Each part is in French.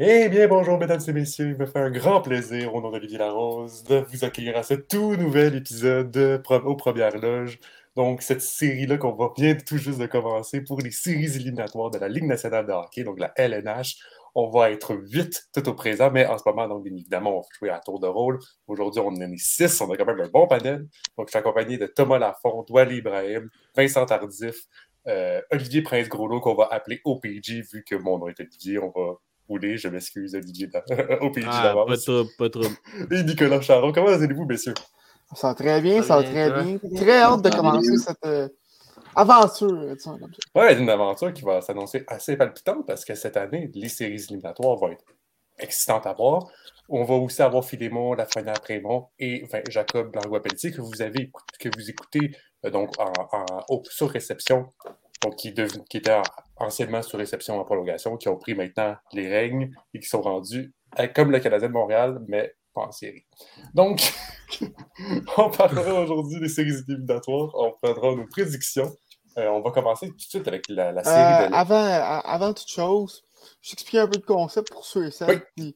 Eh bien, bonjour, mesdames et messieurs. Il me fait un grand plaisir, au nom d'Olivier Larose, de vous accueillir à ce tout nouvel épisode de aux Premières Loges. Donc, cette série-là qu'on va bien tout juste de commencer pour les séries éliminatoires de la Ligue nationale de hockey, donc la LNH. On va être vite tout au présent, mais en ce moment, donc, bien évidemment, on va jouer à tour de rôle. Aujourd'hui, on en est six, on a quand même un bon panel. Donc, je suis accompagné de Thomas Lafont, Wally Ibrahim, Vincent Tardif, euh, Olivier Prince-Groslo, qu'on va appeler OPG, vu que mon nom est Olivier, on va je m'excuse, Olivier, pays ah, Pas trop, pas trop. Et Nicolas Charon, comment allez-vous, messieurs? Ça va très bien, ça va très bien. Très hâte de commencer cette euh, aventure. Oui, une aventure qui va s'annoncer assez palpitante parce que cette année, les séries éliminatoires vont être excitantes à voir. On va aussi avoir Philémon, Lafrenière Prémont et enfin, Jacob Langlois-Pelletier que vous avez que vous écoutez euh, donc en, en, sur réception donc qui, étaient anciennement sur réception en prolongation, qui ont pris maintenant les règnes et qui sont rendus comme le Canadien de Montréal, mais pas en série. Donc, on parlera aujourd'hui des séries éliminatoires, on prendra nos prédictions. Euh, on va commencer tout de suite avec la, série euh, avant, avant toute chose, je t'explique un peu le concept pour ceux et celles qui ne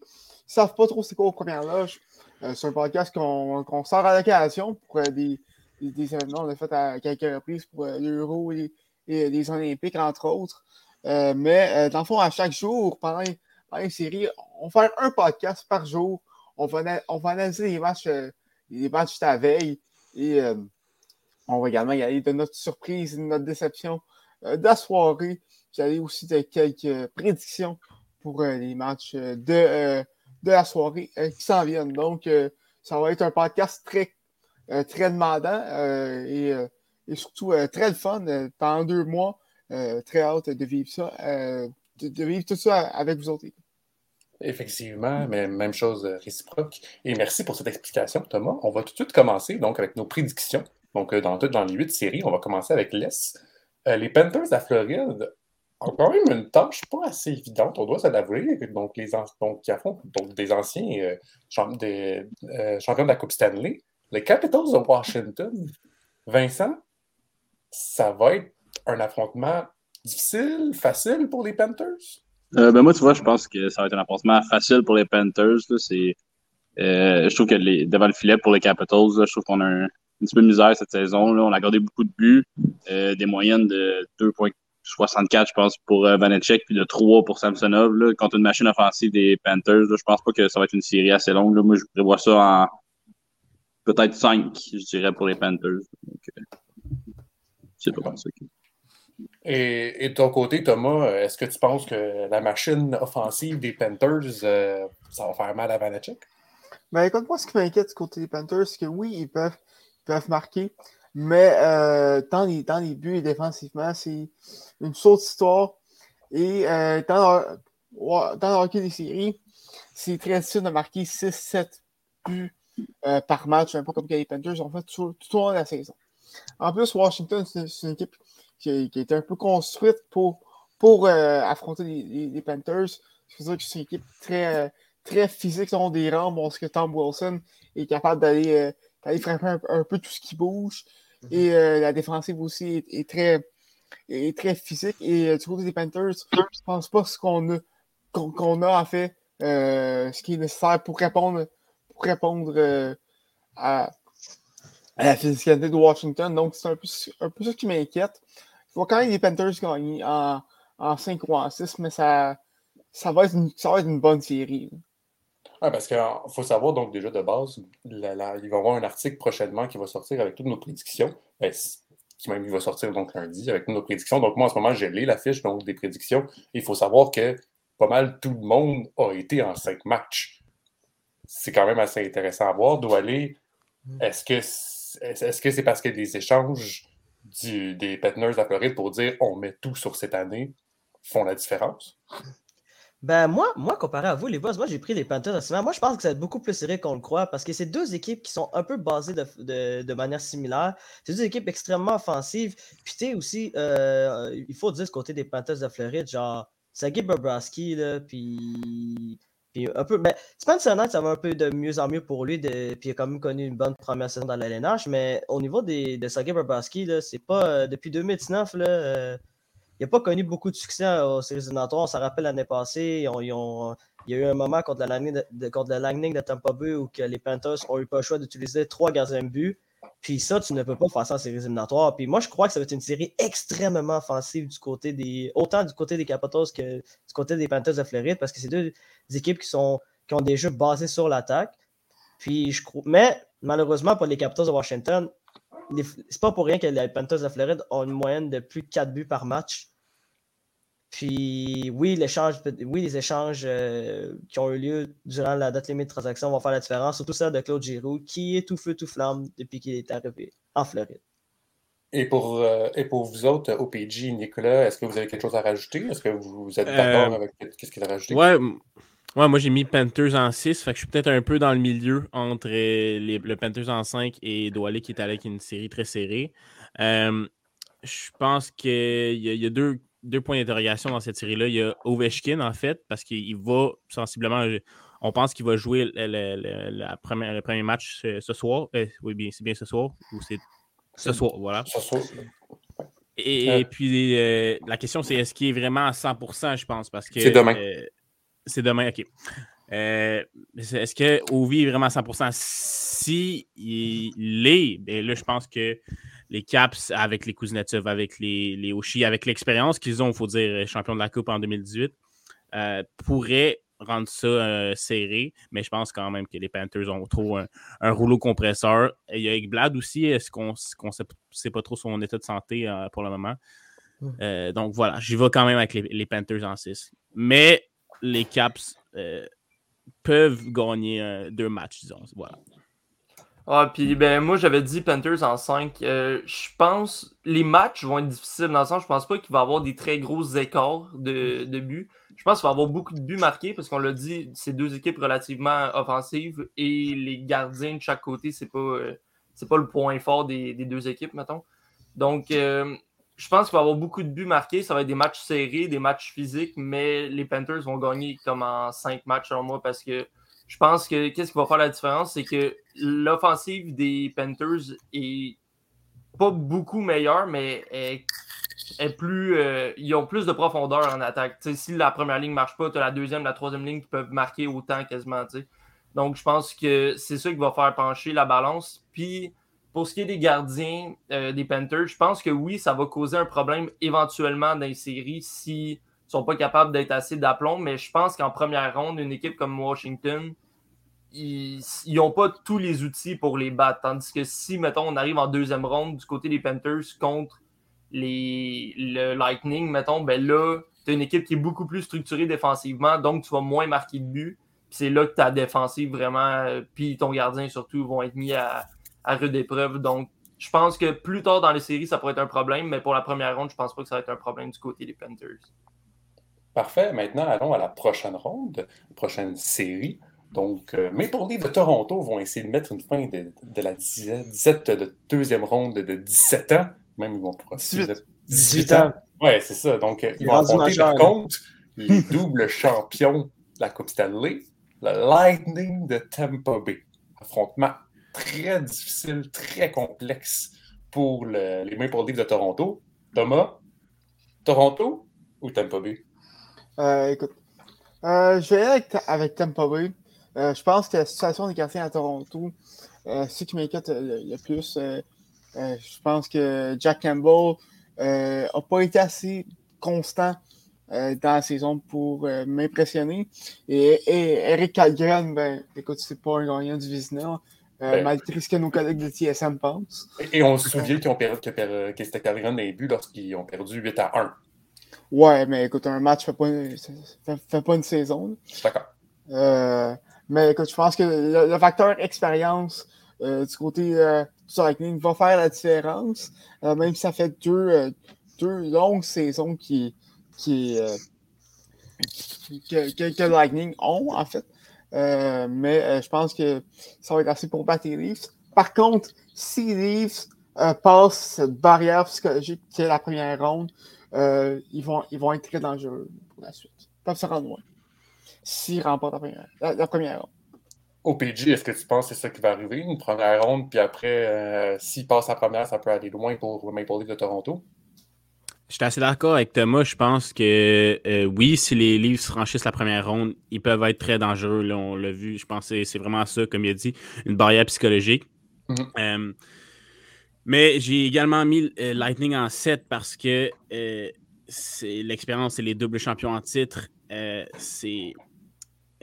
savent pas trop c'est quoi aux premières loges. Euh, c'est un podcast qu'on sort à l'occasion pour des, des, événements. On a fait à quelques reprises pour l'Euro et et les Olympiques, entre autres. Mais dans le fond, à chaque jour, pendant, pendant, une série, on va faire un podcast par jour. On va, analyser les matchs, euh, les matchs de la veille et on va également y aller de notre surprise, de notre déception de la soirée. J'allais aussi de quelques prédictions pour les matchs de, de la soirée qui s'en viennent. Donc, ça va être un podcast très, très demandant et et surtout euh, très le fun euh, pendant deux mois. Euh, très hâte de vivre ça, de, vivre tout ça avec vous autres. Effectivement, mais même chose réciproque. Et merci pour cette explication, Thomas. On va tout de suite commencer donc avec nos prédictions. Donc, dans, dans les huit séries, on va commencer avec l'Est. les Panthers la Floride ont quand même une tâche pas assez évidente, on doit se l'avouer. Donc, les donc, qui affrontent des anciens des, champions de la Coupe Stanley. Les Capitals de Washington. Vincent, ça va être un affrontement difficile, facile pour les Panthers? Euh, ben moi, tu vois, je pense que ça va être un affrontement facile pour les Panthers. C'est, euh, je trouve que les, devant le filet pour les Capitals, je trouve qu'on a un, petit peu de misère cette saison. Là. On a gardé beaucoup de buts, euh, des moyennes de 2,64, je pense, pour Vanecek, puis de 3 pour Samsonov. Là, contre une machine offensive des Panthers, je pense pas que ça va être une série assez longue. Moi, je prévois ça en peut-être 5, je dirais, pour les Panthers. C'est pas ça. Et, de ton côté, Thomas, est-ce que tu penses que la machine offensive des Panthers, euh, ça va faire mal à Vanacek? Ben écoute, moi, ce qui m'inquiète du côté des Panthers, c'est que oui, ils peuvent, peuvent marquer, mais euh, dans, les, les buts et défensivement, c'est une autre histoire. Et euh, dans, dans le hockey des séries, c'est très difficile de marquer 6-7 buts par match, un peu comme les Panthers ont fait tout, au long de la saison. En plus, Washington, c'est une équipe qui, a été un peu construite pour, pour euh, affronter les, Panthers. Je veux dire que c'est une équipe très, euh, très physique, ils ont des rangs. Bon, ce que Tom Wilson est capable d'aller euh, frapper un, peu tout ce qui bouge. Mhm. Et la défensive aussi est, très, est très physique. Et du côté des Panthers, je ne pense pas ce qu'on a, qu'on a en fait ce qui est nécessaire pour répondre, pour répondre à, à la physicalité de Washington. Donc, c'est un peu, un peu ça qui m'inquiète. Il faut quand même les Panthers gagner en, en 5 ou en 6, mais ça, ça, va être une, ça va être une bonne série. Ah, parce qu'il faut savoir, donc, déjà de base, il va y avoir un article prochainement qui va sortir avec toutes nos prédictions. Ben, qui même il va sortir donc lundi avec toutes nos prédictions. Donc, moi, en ce moment, j'ai lu la fiche donc, des prédictions. Il faut savoir que pas mal tout le monde a été en 5 matchs. C'est quand même assez intéressant à voir. Doit aller. Mm. Est-ce que est-ce que c'est parce que des échanges des Petners à Floride pour dire on met tout sur cette année font la différence? Ben moi, moi, comparé à vous, les boss, moi j'ai pris les Panthers Moi, je pense que ça va être beaucoup plus serré qu'on le croit parce que c'est deux équipes qui sont un peu basées de, manière similaire. C'est deux équipes extrêmement offensives. Puis tu sais aussi, euh, il faut dire ce côté des Panthers de Floride, genre Sagi Bobrovsky, là, puis, puis un peu. Mais Spencer Knight, ça va un peu de mieux en mieux pour lui. De, puis il a quand même connu une bonne première saison dans l'LNH. Mais au niveau des, de Sagi Bobrovsky, c'est pas euh, depuis 2019, là. Euh, il n'a pas connu beaucoup de succès aux séries éliminatoires. On s'en rappelle l'année passée. il y a eu un moment contre, la Lightning de, contre le Lightning de Tampa Bay où les Panthers ont eu pas le choix d'utiliser trois gardiens de but. Puis ça, tu ne peux pas faire ça en séries éliminatoires. Puis moi, je crois que ça va être une série extrêmement offensive du côté des. autant du côté des Capitals que du côté des Panthers de Floride, parce que c'est deux équipes qui, sont, qui ont des jeux basés sur l'attaque. Puis je crois. Mais malheureusement, pour les Capitals de Washington, c'est pas pour rien que les Panthers de Floride ont une moyenne de plus de 4 buts par match. Puis oui, oui les échanges euh, qui ont eu lieu durant la date limite de transaction vont faire la différence, surtout ça de Claude Giroux, qui est tout feu, tout flamme depuis qu'il est arrivé en Floride. Et pour, euh, et pour vous autres, OPG, Nicolas, est-ce que vous avez quelque chose à rajouter? Est-ce que vous êtes d'accord euh, avec ce qu'il a rajouté? Ouais, ouais moi j'ai mis Panthers en 6, fait que je suis peut-être un peu dans le milieu entre les, le Panthers en 5 et Doualé qui est avec une série très serrée. je pense qu'il y, y, a deux deux points d'interrogation dans cette série-là. Il y a Ovechkin, en fait, parce qu'il va sensiblement. On pense qu'il va jouer le, la première, le premier match ce, soir. Euh, oui, bien, c'est bien ce soir. Ou c'est ce soir, voilà. Et, puis, euh, la question, c'est est-ce qu'il est vraiment à 100%, je pense, parce que... C'est demain. Euh, c'est demain, OK. est-ce que Ovi est vraiment à 100%? Si il l'est, bien là, je pense que les Caps avec les Kuznetsov, avec les, les Oshi, avec l'expérience qu'ils ont, il faut dire, champion de la Coupe en 2018, euh, pourraient rendre ça euh, serré, mais je pense quand même que les Panthers ont trop un, rouleau compresseur. il y a Ekblad aussi, est-ce qu'on ne sait, pas trop son état de santé euh, pour le moment? donc voilà, j'y vais quand même avec les, les, Panthers en 6. Mais les Caps peuvent gagner deux matchs, disons. Voilà. Ah, puis ben moi j'avais dit Panthers en 5. Euh, je pense les matchs vont être difficiles dans le sens, je pense pas qu'il va y avoir des très gros écarts de, de buts. Je pense qu'il va y avoir beaucoup de buts marqués parce qu'on l'a dit, c'est deux équipes relativement offensives et les gardiens de chaque côté, c'est pas, euh, pas le point fort des, des, deux équipes, mettons. Donc euh, je pense qu'il va y avoir beaucoup de buts marqués. Ça va être des matchs serrés, des matchs physiques, mais les Panthers vont gagner comme en 5 matchs selon moi parce que je pense que qu'est-ce qui va faire la différence, c'est que l'offensive des Panthers est pas beaucoup meilleure, mais est, plus. Euh, ils ont plus de profondeur en attaque. si la première ligne ne marche pas, tu as la deuxième, la troisième ligne qui peuvent marquer autant quasiment. Donc, je pense que c'est ça qui va faire pencher la balance. Puis, pour ce qui est des gardiens euh, des Panthers, je pense que oui, ça va causer un problème éventuellement dans les séries si sont pas capables d'être assez d'aplomb, mais je pense qu'en première ronde, une équipe comme Washington, ils n'ont pas tous les outils pour les battre. Tandis que si, mettons, on arrive en deuxième ronde du côté des Panthers contre les, le Lightning, mettons, ben là, tu as une équipe qui est beaucoup plus structurée défensivement, donc tu vas moins marquer de but. C'est là que ta défensive vraiment, puis ton gardien surtout, vont être mis à, à rude épreuve. Donc, je pense que plus tard dans les séries, ça pourrait être un problème, mais pour la première ronde, je pense pas que ça va être un problème du côté des Panthers. Parfait. Maintenant, allons à la prochaine ronde, prochaine série. Donc, euh, Maple Leafs de Toronto vont essayer de mettre une fin de, la disette de deuxième ronde de 17 ans. Même ils vont pour 18, 18 ans. Ouais, c'est ça. Donc, euh, ils vont affronter par contre les doubles champions de la Coupe Stanley, le Lightning de Tampa Bay. Affrontement très difficile, très complexe pour les Maple Leafs de Toronto. Thomas, Toronto ou Tampa Bay? Euh, écoute, euh, je vais aller avec, Tampa Bay. Euh, je pense que la situation des quartiers à Toronto, c'est ce qui m'inquiète le, plus. je pense que Jack Campbell n'a pas été assez constant dans la saison pour m'impressionner. Et, Eric Calgren, ben, écoute, c'est pas un gagnant du Vizina. Ben, malgré ce que nos collègues de TSM pensent. Et, on se souvient qu'ils ont perdu, que, c'était Calgren dans les buts lorsqu'ils ont perdu 8 à 1. Ouais, mais écoute, un match fait pas une, fait, pas une saison. D'accord. Euh, mais écoute, je pense que le, facteur expérience euh, du côté euh, du Lightning va faire la différence. Euh, même si ça fait deux, deux longues saisons qui, qui, que, que, Lightning ont, en fait. Euh, mais euh, je pense que ça va être assez pour battre les Leafs. Par contre, si les Leafs euh, passent cette barrière psychologique qui est la première ronde, ils, vont, ils vont être très dangereux pour la suite. Ils peuvent se rendre loin s'ils remportent la première, la, première ronde. Au PG, est-ce que tu penses que c'est ça qui va arriver, une première ronde, puis après, s'ils passent la première, ça peut aller loin pour Maple Leaf de Toronto? Je suis assez d'accord avec Thomas. Je pense que euh, oui, si les Leafs franchissent la première ronde, ils peuvent être très dangereux. Là, on l'a vu. Je pense que c'est vraiment ça, comme il a dit, une barrière psychologique. Mm-hmm. Euh, mais j'ai également mis euh, Lightning en 7 parce que c'est l'expérience, c'est les doubles champions en titre. C'est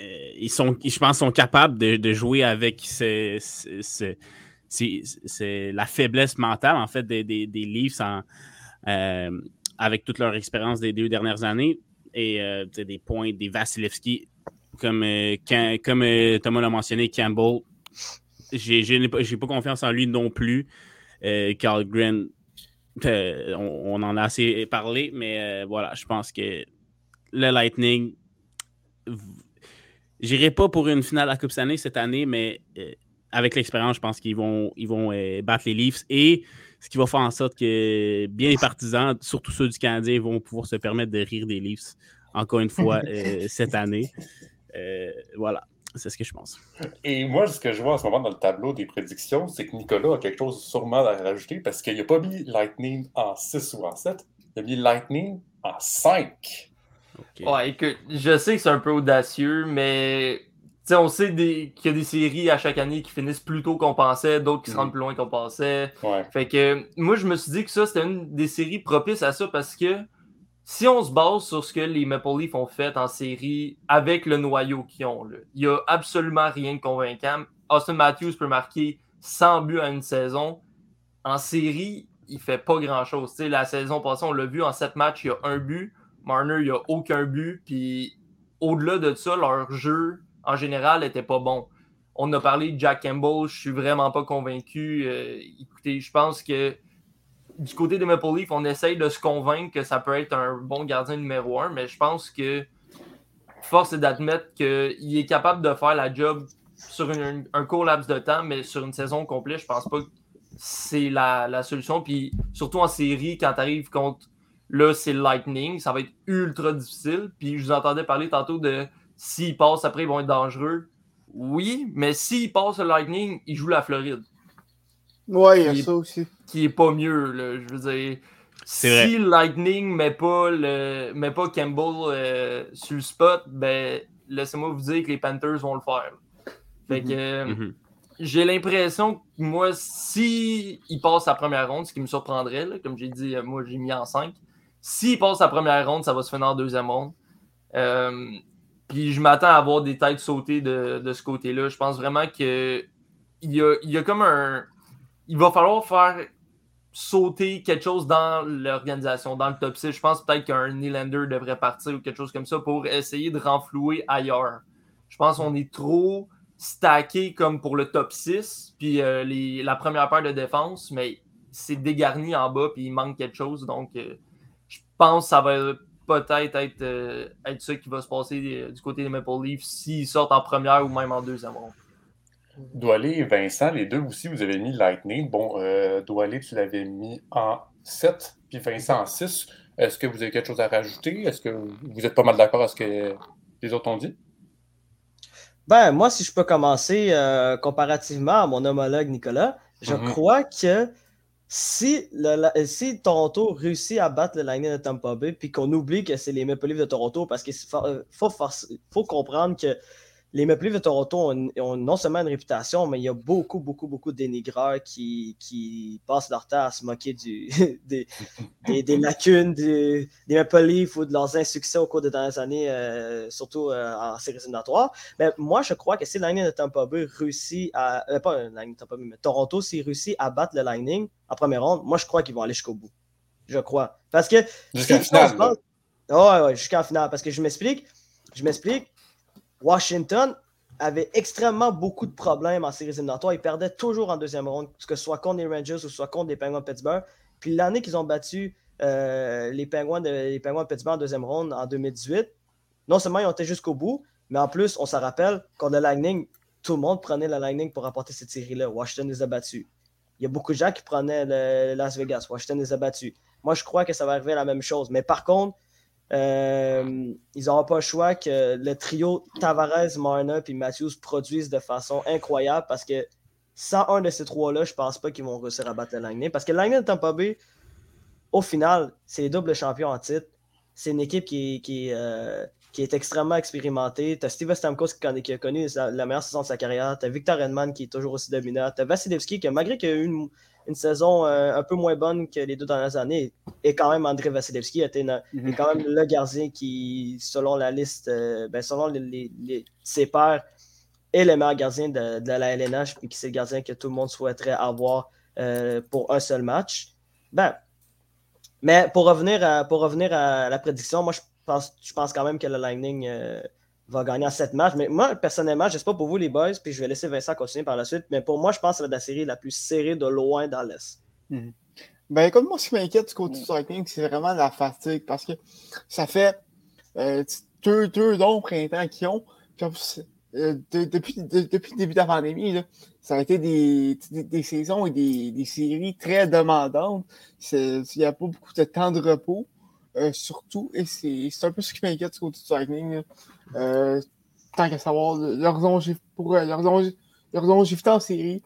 ils sont, je pense, sont capables de, jouer avec la faiblesse mentale en fait des, des, des Leafs en, avec toute leur expérience des deux dernières années et euh, des points, des Vasilevski, comme, euh, comme euh, Thomas l'a mentionné, Campbell, j'ai pas, confiance en lui non plus. Carl Green, on, en a assez parlé, mais voilà, je pense que le Lightning, j'irai pas pour une finale à Coupe Stanley cette année, mais avec l'expérience, je pense qu'ils vont, ils vont battre les Leafs et ce qui va faire en sorte que bien les partisans, surtout ceux du Canadien, vont pouvoir se permettre de rire des Leafs encore une fois euh, cette année. Euh, voilà, c'est ce que je pense. Et moi, ce que je vois en ce moment dans le tableau des prédictions, c'est que Nicolas a quelque chose sûrement à rajouter parce qu'il n'a pas mis Lightning en 6 ou en 7, il a mis Lightning en 5. Ouais, écoute, je sais que c'est un peu audacieux, mais on sait qu'il y a des séries à chaque année qui finissent plus tôt qu'on pensait, d'autres qui se rendent mm. plus loin qu'on pensait. Fait que moi, je me suis dit que ça, c'était une des séries propices à ça parce que si on se base sur ce que les Maple Leafs ont fait en série avec le noyau qu'ils ont, il n'y a absolument rien de convaincant. Austin Matthews peut marquer 100 buts à une saison. En série, il fait pas grand-chose. La saison passée, on l'a vu en 7 matchs, il y a un but. Marner, il n'y a aucun but. Puis au-delà de ça, leur jeu en général, n'était pas bon. On a parlé de Jack Campbell, je suis vraiment pas convaincu. Euh, écoutez, je pense que du côté des Maple Leafs, on essaye de se convaincre que ça peut être un bon gardien numéro un, mais je pense que force est d'admettre qu'il est capable de faire la job sur un court laps de temps, mais sur une saison complète, je pense pas que c'est la, solution. Puis surtout en série, quand tu arrives contre là, c'est Lightning, ça va être ultra difficile. Puis je vous entendais parler tantôt de S'ils passent après, ils vont être dangereux. Oui, mais s'ils passent le Lightning, ils jouent la Floride. Ouais, il y a ça aussi. Qui est pas mieux, là. Je veux dire. Si le Lightning met pas, le, met pas Campbell euh, sur le spot, ben laissez-moi vous dire que les Panthers vont le faire. Fait que mhm. Mhm. j'ai l'impression que moi, si il passe la première ronde, ce qui me surprendrait, comme j'ai dit, moi j'ai mis en 5. S'il passe la première ronde, ça va se finir en deuxième ronde. Euh, puis je m'attends à avoir des têtes sautées de, ce côté-là. Je pense vraiment que il y a, il comme un. Il va falloir faire sauter quelque chose dans l'organisation, dans le top 6. Je pense peut-être qu'un Nylander devrait partir ou quelque chose comme ça pour essayer de renflouer ailleurs. Je pense qu'on est trop stacké comme pour le top 6, puis euh, la première paire de défense, mais c'est dégarni en bas, puis il manque quelque chose. Donc, euh, pense que ça va peut-être être, euh, être ça qui va se passer euh, du côté des Maple Leafs s'ils sortent en première ou même en deuxième ronde. Doualé et Vincent, les deux aussi, vous avez mis Lightning. Bon, euh, Doualé, tu l'avais mis en 7, puis Vincent en 6. Est-ce que vous avez quelque chose à rajouter? Est-ce que vous êtes pas mal d'accord avec ce que les autres ont dit? Ben, moi, si je peux commencer euh, comparativement à mon homologue Nicolas, je mm-hmm. crois que si, le, si Toronto réussit à battre le Lightning de Tampa Bay, puis qu'on oublie que c'est les Maple Leafs de Toronto, parce qu'il euh, faut, comprendre que les Maple Leafs de Toronto ont, non seulement une réputation, mais il y a beaucoup, beaucoup, beaucoup de dénigreurs qui, qui passent leur temps à se moquer du, des, des, lacunes des, des, Maple Leafs ou de leurs insuccès au cours des dernières années, euh, surtout euh, en séries éliminatoires. Mais moi, je crois que si Lightning de Tampa Bay réussit à. Euh, pas Lightning de Tampa Bay, mais Toronto, s'il réussit à battre le Lightning en première ronde, moi, je crois qu'ils vont aller jusqu'au bout. Je crois. Parce que. Jusqu'à finale. ouais, ouais, jusqu'en finale. Parce que je m'explique. Je m'explique. Washington avait extrêmement beaucoup de problèmes en séries éliminatoires. Ils perdaient toujours en deuxième ronde, que ce soit contre les Rangers ou soit contre les Penguins de Pittsburgh. Puis l'année qu'ils ont battu euh, les, Penguins de, Pittsburgh en deuxième ronde, en 2018, non seulement ils ont été jusqu'au bout, mais en plus, on s'en rappelle, quand le Lightning, tout le monde prenait le Lightning pour apporter cette série-là. Washington les a battus. Il y a beaucoup de gens qui prenaient le Las Vegas. Washington les a battus. Moi, je crois que ça va arriver la même chose. Mais par contre, euh, ils n'auront pas le choix que le trio Tavares, Marner et Matthews produisent de façon incroyable parce que sans un de ces trois-là, je pense pas qu'ils vont réussir à battre le Lightning. Parce que le Lightning de Tampa Bay, au final, c'est les doubles champions en titre. C'est une équipe qui, qui, euh, est extrêmement expérimentée. Tu as Steve Stamkos qui, a connu la, meilleure saison de sa carrière. Tu as Victor Edman qui est toujours aussi dominant. Tu as Vasilevski qui, malgré qu'il a eu une, une saison euh, un peu moins bonne que les deux dernières années, est quand même André Vasilevski, était mm quand même le gardien qui, selon la liste, euh, ben, selon les, les, ses pairs, est le meilleur gardien de, de la LNH, puis c'est le gardien que tout le monde souhaiterait avoir euh, pour un seul match. Ben, mais pour revenir à, pour revenir à la prédiction, moi je pense, je pense quand même que le Lightning va gagner en 7 matchs. Mais moi, personnellement, je ne sais pas pour vous les boys, puis je vais laisser Vincent continuer par la suite. Mais pour moi, je pense que c'est la série la plus serrée de loin dans l'Est. Mhm. Ben écoute, moi, ce qui m'inquiète du côté du Lightning, c'est vraiment la fatigue parce que ça fait euh, deux, deux longs printemps qu'ils ont. Euh, depuis, depuis le début de la pandémie, ça a été des, des, saisons et des, des, séries très demandantes. Il n'y a pas beaucoup de temps de repos, euh, surtout. Et c'est un peu ce qui m'inquiète du côté du Lightning. Euh, tant qu'à savoir leur pour leur, longévité en série,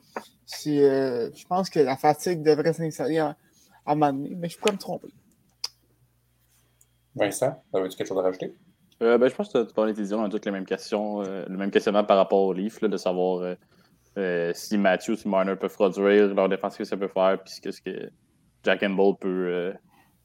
je pense que la fatigue devrait s'installer à, à m'amener, mais je peux me tromper. Vincent, avais-tu quelque chose à rajouter? Euh, ben, je pense que tu parlais on a toutes les mêmes questions, euh, le même questionnement par rapport au Leaf, de savoir euh, si Matthews et Marner peuvent produire, leur défense, ce que ça peut faire, puis ce que Jack and Bolt peut,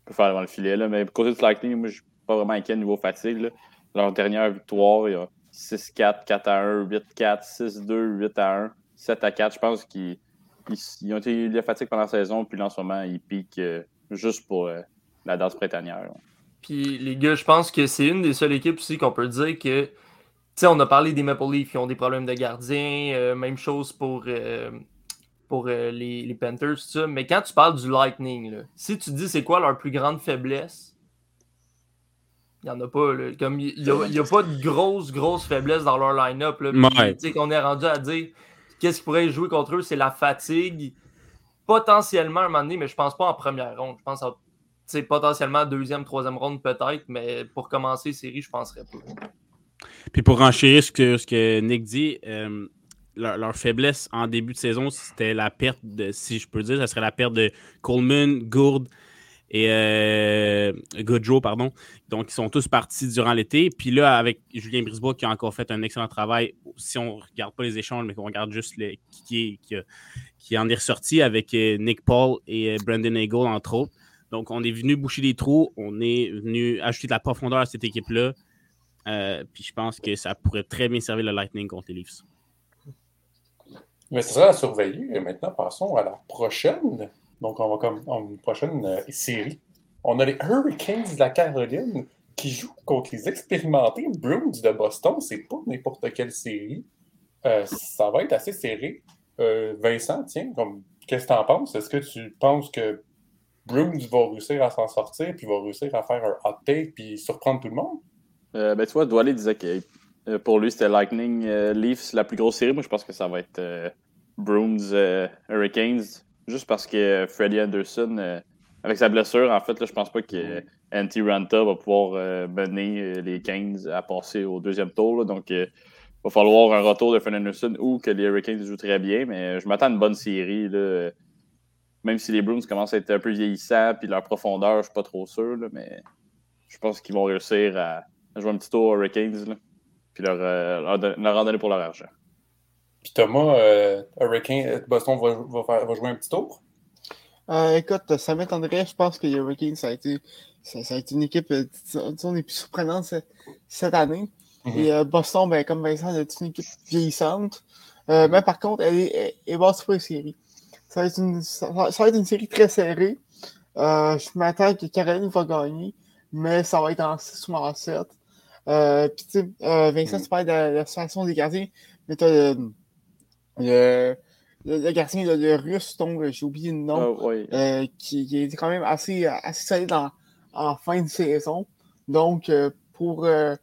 peut, faire devant le filet. Là. Mais côté du Lightning, moi, je suis pas vraiment inquiet niveau fatigue. Leur dernière victoire, il y a 6-4, 4-1, 8-4, 6-2, 8-1, 7-4. Je pense qu'ils ont été de fatigue pendant la saison, puis là, en ce moment, ils piquent juste pour la danse printanière. Puis les gars, je pense que c'est une des seules équipes aussi qu'on peut dire que. Tu sais, on a parlé des Maple Leafs qui ont des problèmes de gardien. Euh, même chose pour, euh, pour euh, les, Panthers, tout ça. Mais quand tu parles du Lightning, là, si tu dis c'est quoi leur plus grande faiblesse, il n'y en a pas. Là. Comme il n'y a, pas de grosse, grosse faiblesse dans leur line-up. Tu sais, qu'on est rendu à dire qu'est-ce qui pourrait jouer contre eux, c'est la fatigue. Potentiellement un moment donné, mais je pense pas en première ronde. Je pense c'est potentiellement deuxième, troisième ronde peut-être, mais pour commencer série, je penserais pas. Puis pour enchérir ce que, ce que Nick dit, euh, leur, faiblesse en début de saison, c'était la perte de, si je peux dire, ça serait la perte de Coleman, Gourde et euh, pardon. Donc, ils sont tous partis durant l'été. Puis là, avec Julien Brisebois qui a encore fait un excellent travail, si on ne regarde pas les échanges, mais qu'on regarde juste les, qui, qui, en est ressorti avec euh, Nick Paul et Brandon Eagle, entre autres. Donc, on est venu boucher les trous, on est venu ajouter de la profondeur à cette équipe-là. Euh, puis je pense que ça pourrait très bien servir le Lightning contre les Leafs. Mais c'est ça à surveiller. Et maintenant, passons à la prochaine. Donc, on va comme une prochaine euh, série. On a les Hurricanes de la Caroline qui jouent contre les expérimentés Bruins de Boston. C'est pas n'importe quelle série. Euh, ça va être assez serré. Vincent, tiens, qu'est-ce que tu en penses? Est-ce que tu penses que Bruins va réussir à s'en sortir, puis va réussir à faire un hot take, puis surprendre tout le monde? Euh, ben, tu vois, Doualé disait euh, pour lui, c'était Lightning euh, Leafs, la plus grosse série. Moi, je pense que ça va être Bruins Hurricanes, juste parce que Freddie Anderson, avec sa blessure, en fait, là, je pense pas que Antti Ranta va pouvoir mener les 15 à passer au deuxième tour. donc, il va falloir un retour de Freddie Anderson ou que les Hurricanes jouent très bien, mais je m'attends à une bonne série. Là même si les Bruins commencent à être un peu vieillissants, puis leur profondeur, je suis pas trop sûr, mais je pense qu'ils vont réussir à, jouer un petit tour aux Hurricanes, puis leur, euh, leur, en donner pour leur argent. Puis Thomas, euh, Hurricane, euh, Boston va, va, va, jouer un petit tour? écoute, ça m'étonnerait. Je pense que les Hurricanes, ça a été, ça, a été une équipe, disons, les plus surprenante cette, année. Mm-hmm. Et Boston, ben, comme Vincent, c'est une équipe vieillissante. mais par contre, elle est, elle, est basse pour les séries. Ça va être une, ça va être une série très serrée. Euh, je m'attends que Caroline va gagner, mais ça va être en 6 ou en 7. Euh, puis, tu sais, euh, Vincent, tu parles de la, situation des gardiens, mais tu as le, le, gardien le, russe, donc j'ai oublié le nom, ah, qui, qui, est quand même assez, assez solide en, en fin de saison. Donc, pour. je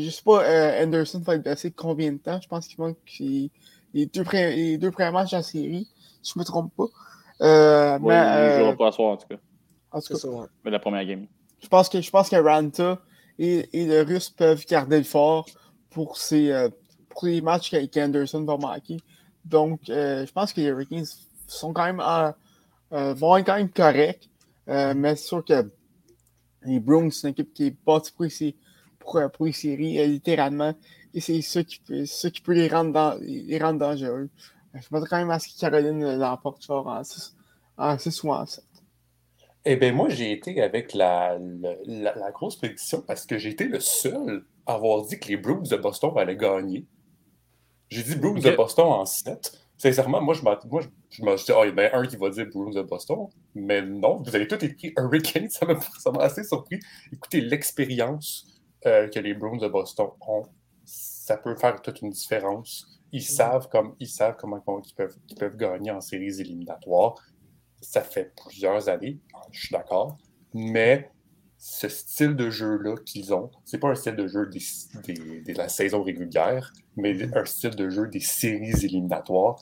je ne sais pas, euh, Anderson va être blessé combien de temps? Je pense qu'il manque les, les, deux, les deux premiers matchs en série, si je ne me trompe pas. Euh, Ouais, mais, il euh, jouera pas à soir, en tout cas. en tout cas, ça, ouais. Mais la première game. je pense que, je pense que Ranta et, et le Russe peuvent garder le fort pour, euh, pour les matchs qu'Anderson va manquer. Donc, euh, je pense que les Hurricanes sont quand même euh, vont être quand même corrects. Mais c'est sûr que les Bruins, c'est une équipe qui est bâtie pour les, pour, les séries, littéralement. Et c'est ça qui peut, ça qui peut les, rendre dans, les rendre dangereux. Je m'attends quand même à ce que Caroline l'emporte fort en 6 en six ou en 7. Eh bien, moi, j'ai été avec la, la, la grosse prédiction parce que j'ai été le seul à avoir dit que les Bruins de Boston allaient gagner. J'ai dit Bruins de Ok. Boston en 7. Sincèrement, moi, je moi, je, je me suis dit, ah, il y en a un qui va dire Bruins de Boston. Mais non, vous avez tout écrit Hurricane. Ça m'a ça m'a assez surpris. Écoutez, l'expérience euh, que les Bruins de Boston ont, ça peut faire toute une différence. Ils savent, comme, ils savent comment ils peuvent, ils peuvent gagner en séries éliminatoires ça fait plusieurs années, je suis d'accord, mais ce style de jeu-là qu'ils ont, c'est pas un style de jeu des, des- de la saison régulière, mais un style de jeu des séries éliminatoires.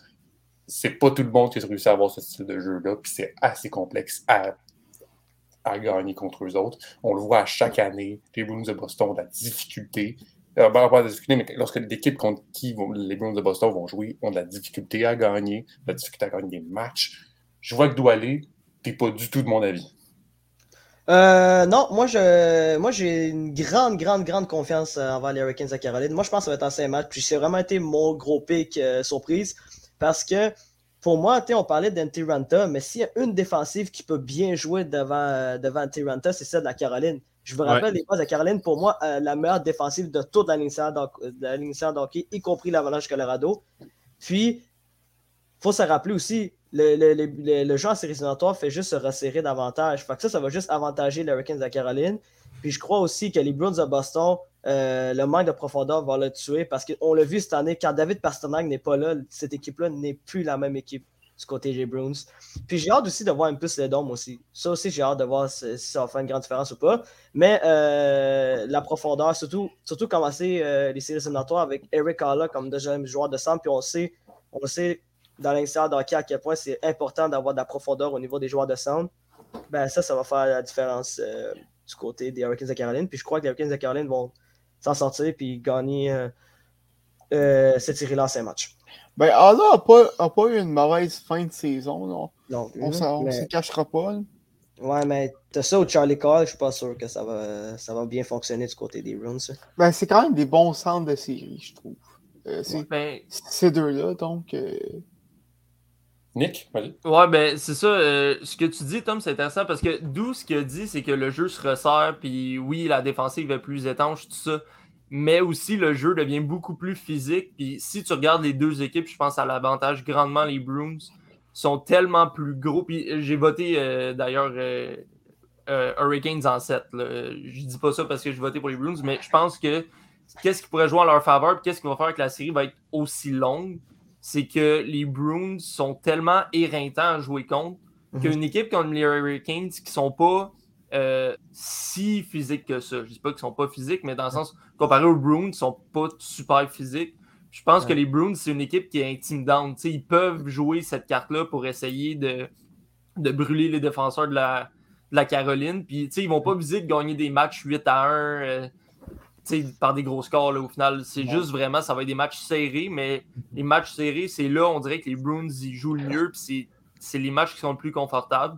C'est pas tout le monde qui a réussi à avoir ce style de jeu-là, puis c'est assez complexe à, à gagner contre eux autres. On le voit à chaque année, les Bruins de Boston ont de la difficulté. Euh, ben, pas de la difficulté, mais lorsque l'équipe contre qui vont- les Bruins de Boston vont jouer ont de la difficulté à gagner, de la difficulté à gagner des matchs. Je vois que Doualé, t'es pas du tout de mon avis. Euh, non, moi, je, moi, j'ai une grande, grande, grande confiance euh, envers les Hurricanes de Caroline. Moi, je pense que ça va être en 5 matchs. Puis, c'est vraiment été mon gros pic euh, surprise. Parce que, pour moi, on parlait d'Antti Ranta, mais s'il y a une défensive qui peut bien jouer devant, euh, devant Antti Ranta, c'est celle de la Caroline. Je vous rappelle, les bases de Caroline, pour moi, euh, la meilleure défensive de toute la ligne de la ligne y compris l'Avalanche Colorado. Puis, faut se rappeler aussi, le, le, le, jeu en séries éliminatoires fait juste se resserrer davantage. Fait que ça, ça va juste avantager les Hurricanes de Caroline. Puis je crois aussi que les Bruins de Boston, euh, le manque de profondeur va le tuer parce qu'on l'a vu cette année, quand David Pasternak n'est pas là, cette équipe-là n'est plus la même équipe du côté des Bruins. Puis j'ai hâte aussi de voir un peu les dômes aussi. Ça aussi, j'ai hâte de voir si, ça va faire une grande différence ou pas. Mais euh, la profondeur, surtout, commencer euh, les séries éliminatoires avec Eric Halla comme deuxième joueur de centre, puis on sait dans l'intérieur de hockey à quel point c'est important d'avoir de la profondeur au niveau des joueurs de centre. Ben ça, ça va faire la différence euh, du côté des Hurricanes de Caroline. Puis je crois que les Hurricanes de Caroline vont s'en sortir puis gagner euh, euh, cette série-là en 5 matchs. Ben, Allah n'a pas, a pas eu une mauvaise fin de saison. Non? On Mhm. mais- se cachera pas. là. Ouais, mais t'as ça au Charlie Call, je suis pas sûr que ça va, ça va bien fonctionner du côté des ça. Ben, c'est quand même des bons centres de série, je trouve. Euh, c'est- Ben, Ces deux-là, donc. euh, Nick, vas-y. Ouais, ben c'est ça. euh, ce que tu dis, Tom, c'est intéressant parce que d'où ce qu'il a dit, c'est que le jeu se resserre, puis oui, la défensive est plus étanche, tout ça. Mais aussi, le jeu devient beaucoup plus physique. Puis si tu regardes les deux équipes, je pense à l'avantage grandement les Bruins sont tellement plus gros. Puis j'ai voté euh, d'ailleurs euh, Hurricanes en 7. là. Je dis pas ça parce que je votais pour les Bruins, mais je pense que qu'est-ce qui pourrait jouer en leur faveur, puis qu'est-ce qui va faire que la série va être aussi longue, c'est que les Bruins sont tellement éreintants à jouer contre Mhm. qu'une équipe comme les Hurricanes qui sont pas euh, si physiques que ça. Je dis pas qu'ils sont pas physiques, mais dans le sens, comparé aux Bruins, ils sont pas super physiques. Je pense Ouais. que les Bruins, c'est une équipe qui est intimidante. Ils peuvent jouer cette carte-là pour essayer de, de brûler les défenseurs de la, de la Caroline. Puis, ils vont pas viser de gagner des matchs 8 à 1 euh, tu sais, par des gros scores. Là, au final, c'est juste vraiment, ça va être des matchs serrés. Mais les matchs serrés, c'est là, on dirait que les Bruins, ils jouent le mieux. Puis c'est- c'est les matchs qui sont le plus confortables.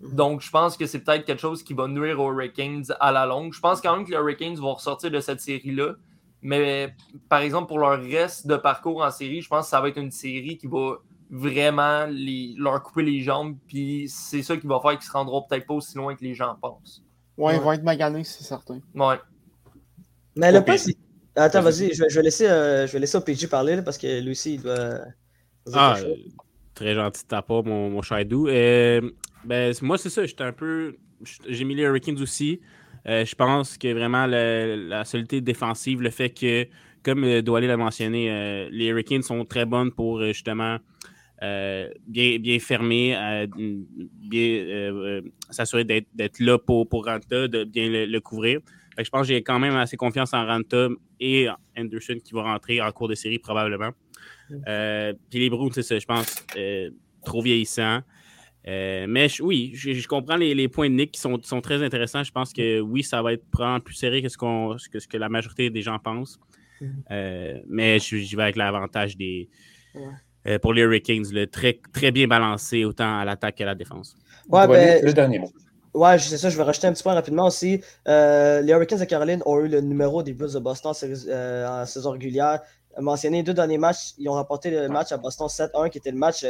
Donc, je pense que c'est peut-être quelque chose qui va nuire aux Hurricanes à la longue. Je pense quand même que les Hurricanes vont ressortir de cette série-là. Mais par exemple, pour leur reste de parcours en série, je pense que ça va être une série qui va vraiment les, leur couper les jambes. Puis c'est ça qui va faire qu'ils se rendront peut-être pas aussi loin que les gens pensent. ouais, ils Ouais. vont être maganés, c'est certain. Ouais. Mais le c'est. Attends, Vas-y. je, vais- je vais laisser, euh, je vais laisser parler là, parce que lui aussi, il doit. Ah, très gentil de ta part, mon, mon cher doux. Euh, ben, moi, c'est ça. J'étais un peu. J'ai mis les Hurricanes aussi. Euh, je pense que vraiment le- la solidité défensive, le fait que, comme euh, Doualé l'a mentionné, les Hurricanes sont très bonnes pour justement euh, bien, bien fermé, euh, bien s'assurer d'être là pour, pour Ranta, de bien le, couvrir. Je pense que j'ai quand même assez confiance en Ranta et Anderson qui vont rentrer en cours de série probablement. Mm. puis les Bruins, c'est ça, je pense, trop vieillissant. mais oui, je, comprends les, points de Nick qui sont, sont, très intéressants. Je pense que oui, ça va être probablement plus serré que ce, que, ce que la majorité des gens pensent. Mm. mais j'y vais avec l'avantage des, euh, pour les Hurricanes, très, très bien balancé autant à l'attaque qu'à la défense. Ouais, ben, le dernier mot. Ouais, c'est ça, je vais rajouter un petit point rapidement aussi. Euh, les Hurricanes de Caroline ont eu le numéro des Blues de Boston euh, en saison régulière. Mentionné deux derniers matchs, ils ont remporté le match à Boston 7-1, qui était le match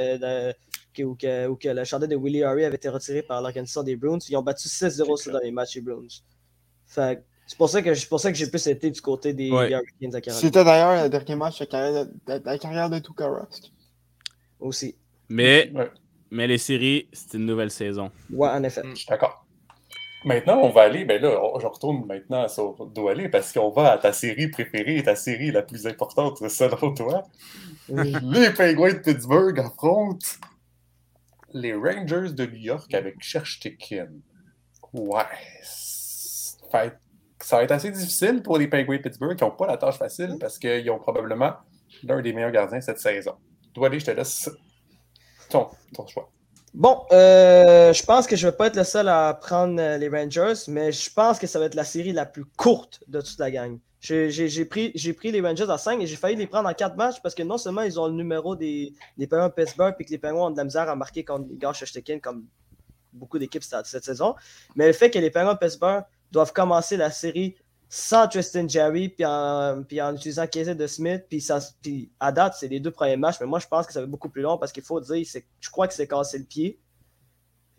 où, que, le chandail de Willie Harry avait été retiré par l'organisation des Bruins. Ils ont battu 6-0 ce dernier match, les Bruins. c'est pour ça que, que j'ai plus été du côté des, Hurricanes de Caroline. C'était d'ailleurs le dernier match de la carrière de, Tuka Rusk aussi. Mais, mais les séries, c'est une nouvelle saison. Ouais, en effet. Je suis d'accord. Maintenant, on va aller, ben là, je retourne maintenant sur aller parce qu'on va à ta série préférée, ta série la plus importante selon toi. les Penguins de Pittsburgh affrontent les Rangers de New York avec Cherchtikin. Ouais. Ça va être assez difficile pour les Penguins de Pittsburgh qui n'ont pas la tâche facile parce qu'ils ont probablement l'un des meilleurs gardiens cette saison. Toi, je te laisse ton, choix. Bon, euh, je pense que je ne vais pas être le seul à prendre euh, les Rangers, mais je pense que ça va être la série la plus courte de toute la gang. J'ai pris, les Rangers en 5 et j'ai failli les prendre en 4 matchs parce que non seulement ils ont le numéro des, des Penguins Pittsburgh et que les Penguins ont de la misère à marquer contre les gars comme beaucoup d'équipes cette saison, mais le fait que les Penguins Pittsburgh doivent commencer la série sans Tristan Jerry, puis en, puis en utilisant Casey de Smith, puis, puis à date, c'est les deux premiers matchs, mais moi, je pense que ça va être beaucoup plus long parce qu'il faut dire, je crois que c'est cassé le pied,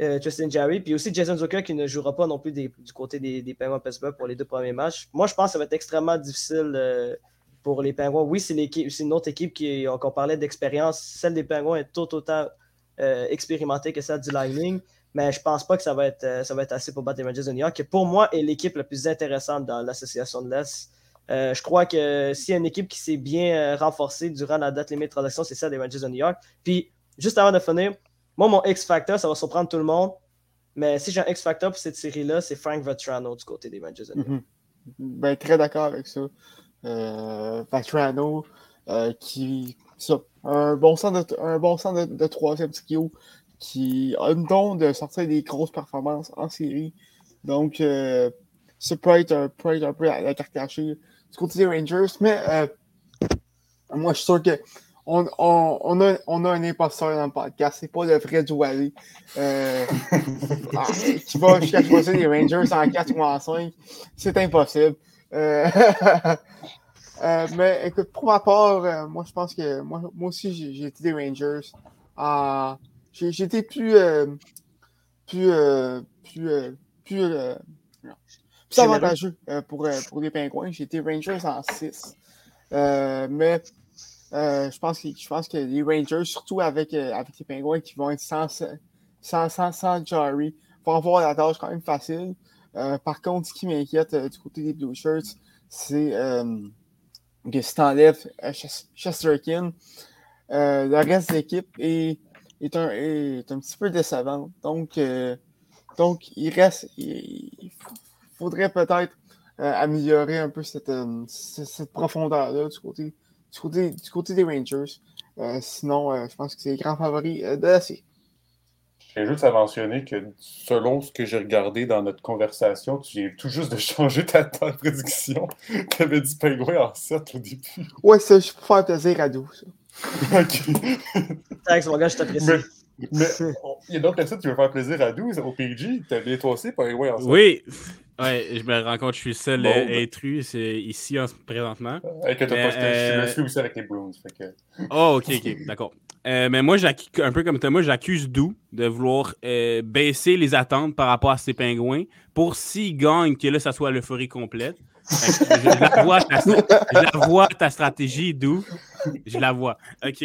euh, Tristan Jerry, puis aussi Jason Zucker qui ne jouera pas non plus du côté des, des Penguins pour les deux premiers matchs. Moi, je pense que ça va être extrêmement difficile euh, pour les Penguins. Oui, c'est une autre équipe qui, qu'on parlait d'expérience. Celle des Penguins est tout autant euh, expérimentée que celle du Lightning mais je pense pas que ça va être, euh, ça va être assez pour battre les Rangers de New York, qui pour moi est l'équipe la plus intéressante dans l'association de l'Est. Euh, je crois que s'il y a une équipe qui s'est bien euh, renforcée durant la date limite de transaction, c'est celle des Rangers de New York. Puis, juste avant de finir, moi, mon X-Factor, ça va surprendre tout le monde. Mais si j'ai un X-Factor pour cette série-là, c'est Frank Vetrano du côté des Rangers de New York. Mhm. ben, très d'accord avec ça. Vetrano, qui ça, un bon sens de, bon de troisième trio, qui a le don de sortir des grosses performances en série. Donc, euh, ça peut être, un, peut être un peu la, carte cachée du côté des Rangers. Mais euh, moi, je suis sûr que on, on, on, a, on a un imposteur dans le podcast. C'est pas le vrai Doualé euh, ah, qui va jusqu'à choisir les Rangers en 4 ou en 5. C'est impossible. Euh, euh, mais écoute, pour ma part, moi, je pense que moi, moi aussi, j'ai été des Rangers. en J'étais plus, euh, plus, euh, plus, euh, plus, plus avantageux pour, pour les pingouins. J'étais Rangers en 6. mais je, pense que, je pense que les Rangers, surtout avec, avec les pingouins qui vont être sans, sans, sans, sans Jarry, vont avoir la tâche quand même facile. par contre, ce qui m'inquiète du côté des Blue Shirts, c'est que si tu enlèves Chesterkin, le reste de l'équipe est est un, est un petit peu décevante. Donc, euh, donc il reste. Il, faudrait peut-être euh, améliorer un peu cette, euh, cette profondeur-là du côté, du, côté, du côté des Rangers. sinon, je pense que c'est les grands favoris de la série. J'ai juste à mentionner que selon ce que j'ai regardé dans notre conversation, tu viens tout juste de changer ta, ta prédiction. tu avais dit pingouin en 7 au début. Oui, c'est juste pour faire plaisir à 12. Thanks, mon gars, je t'apprécie. Mais, il y a d'autres personnes qui veulent faire plaisir à 12 au PG. T'as bien toi aussi, en 7. Oui. Ouais, je me rends compte, je suis seul bon, ben. intrus ici en, présentement. Euh, que pas, euh... Je me suis aussi avec les Bruins. Fait que... Oh, ok, ok, d'accord. Euh, mais moi, un peu comme Thomas, j'accuse Dou de vouloir euh, baisser les attentes par rapport à ses pingouins pour s'il gagne, que là, ça soit l'euphorie complète. Je, la vois, ta, je la vois, ta stratégie, Dou. Je la vois. OK.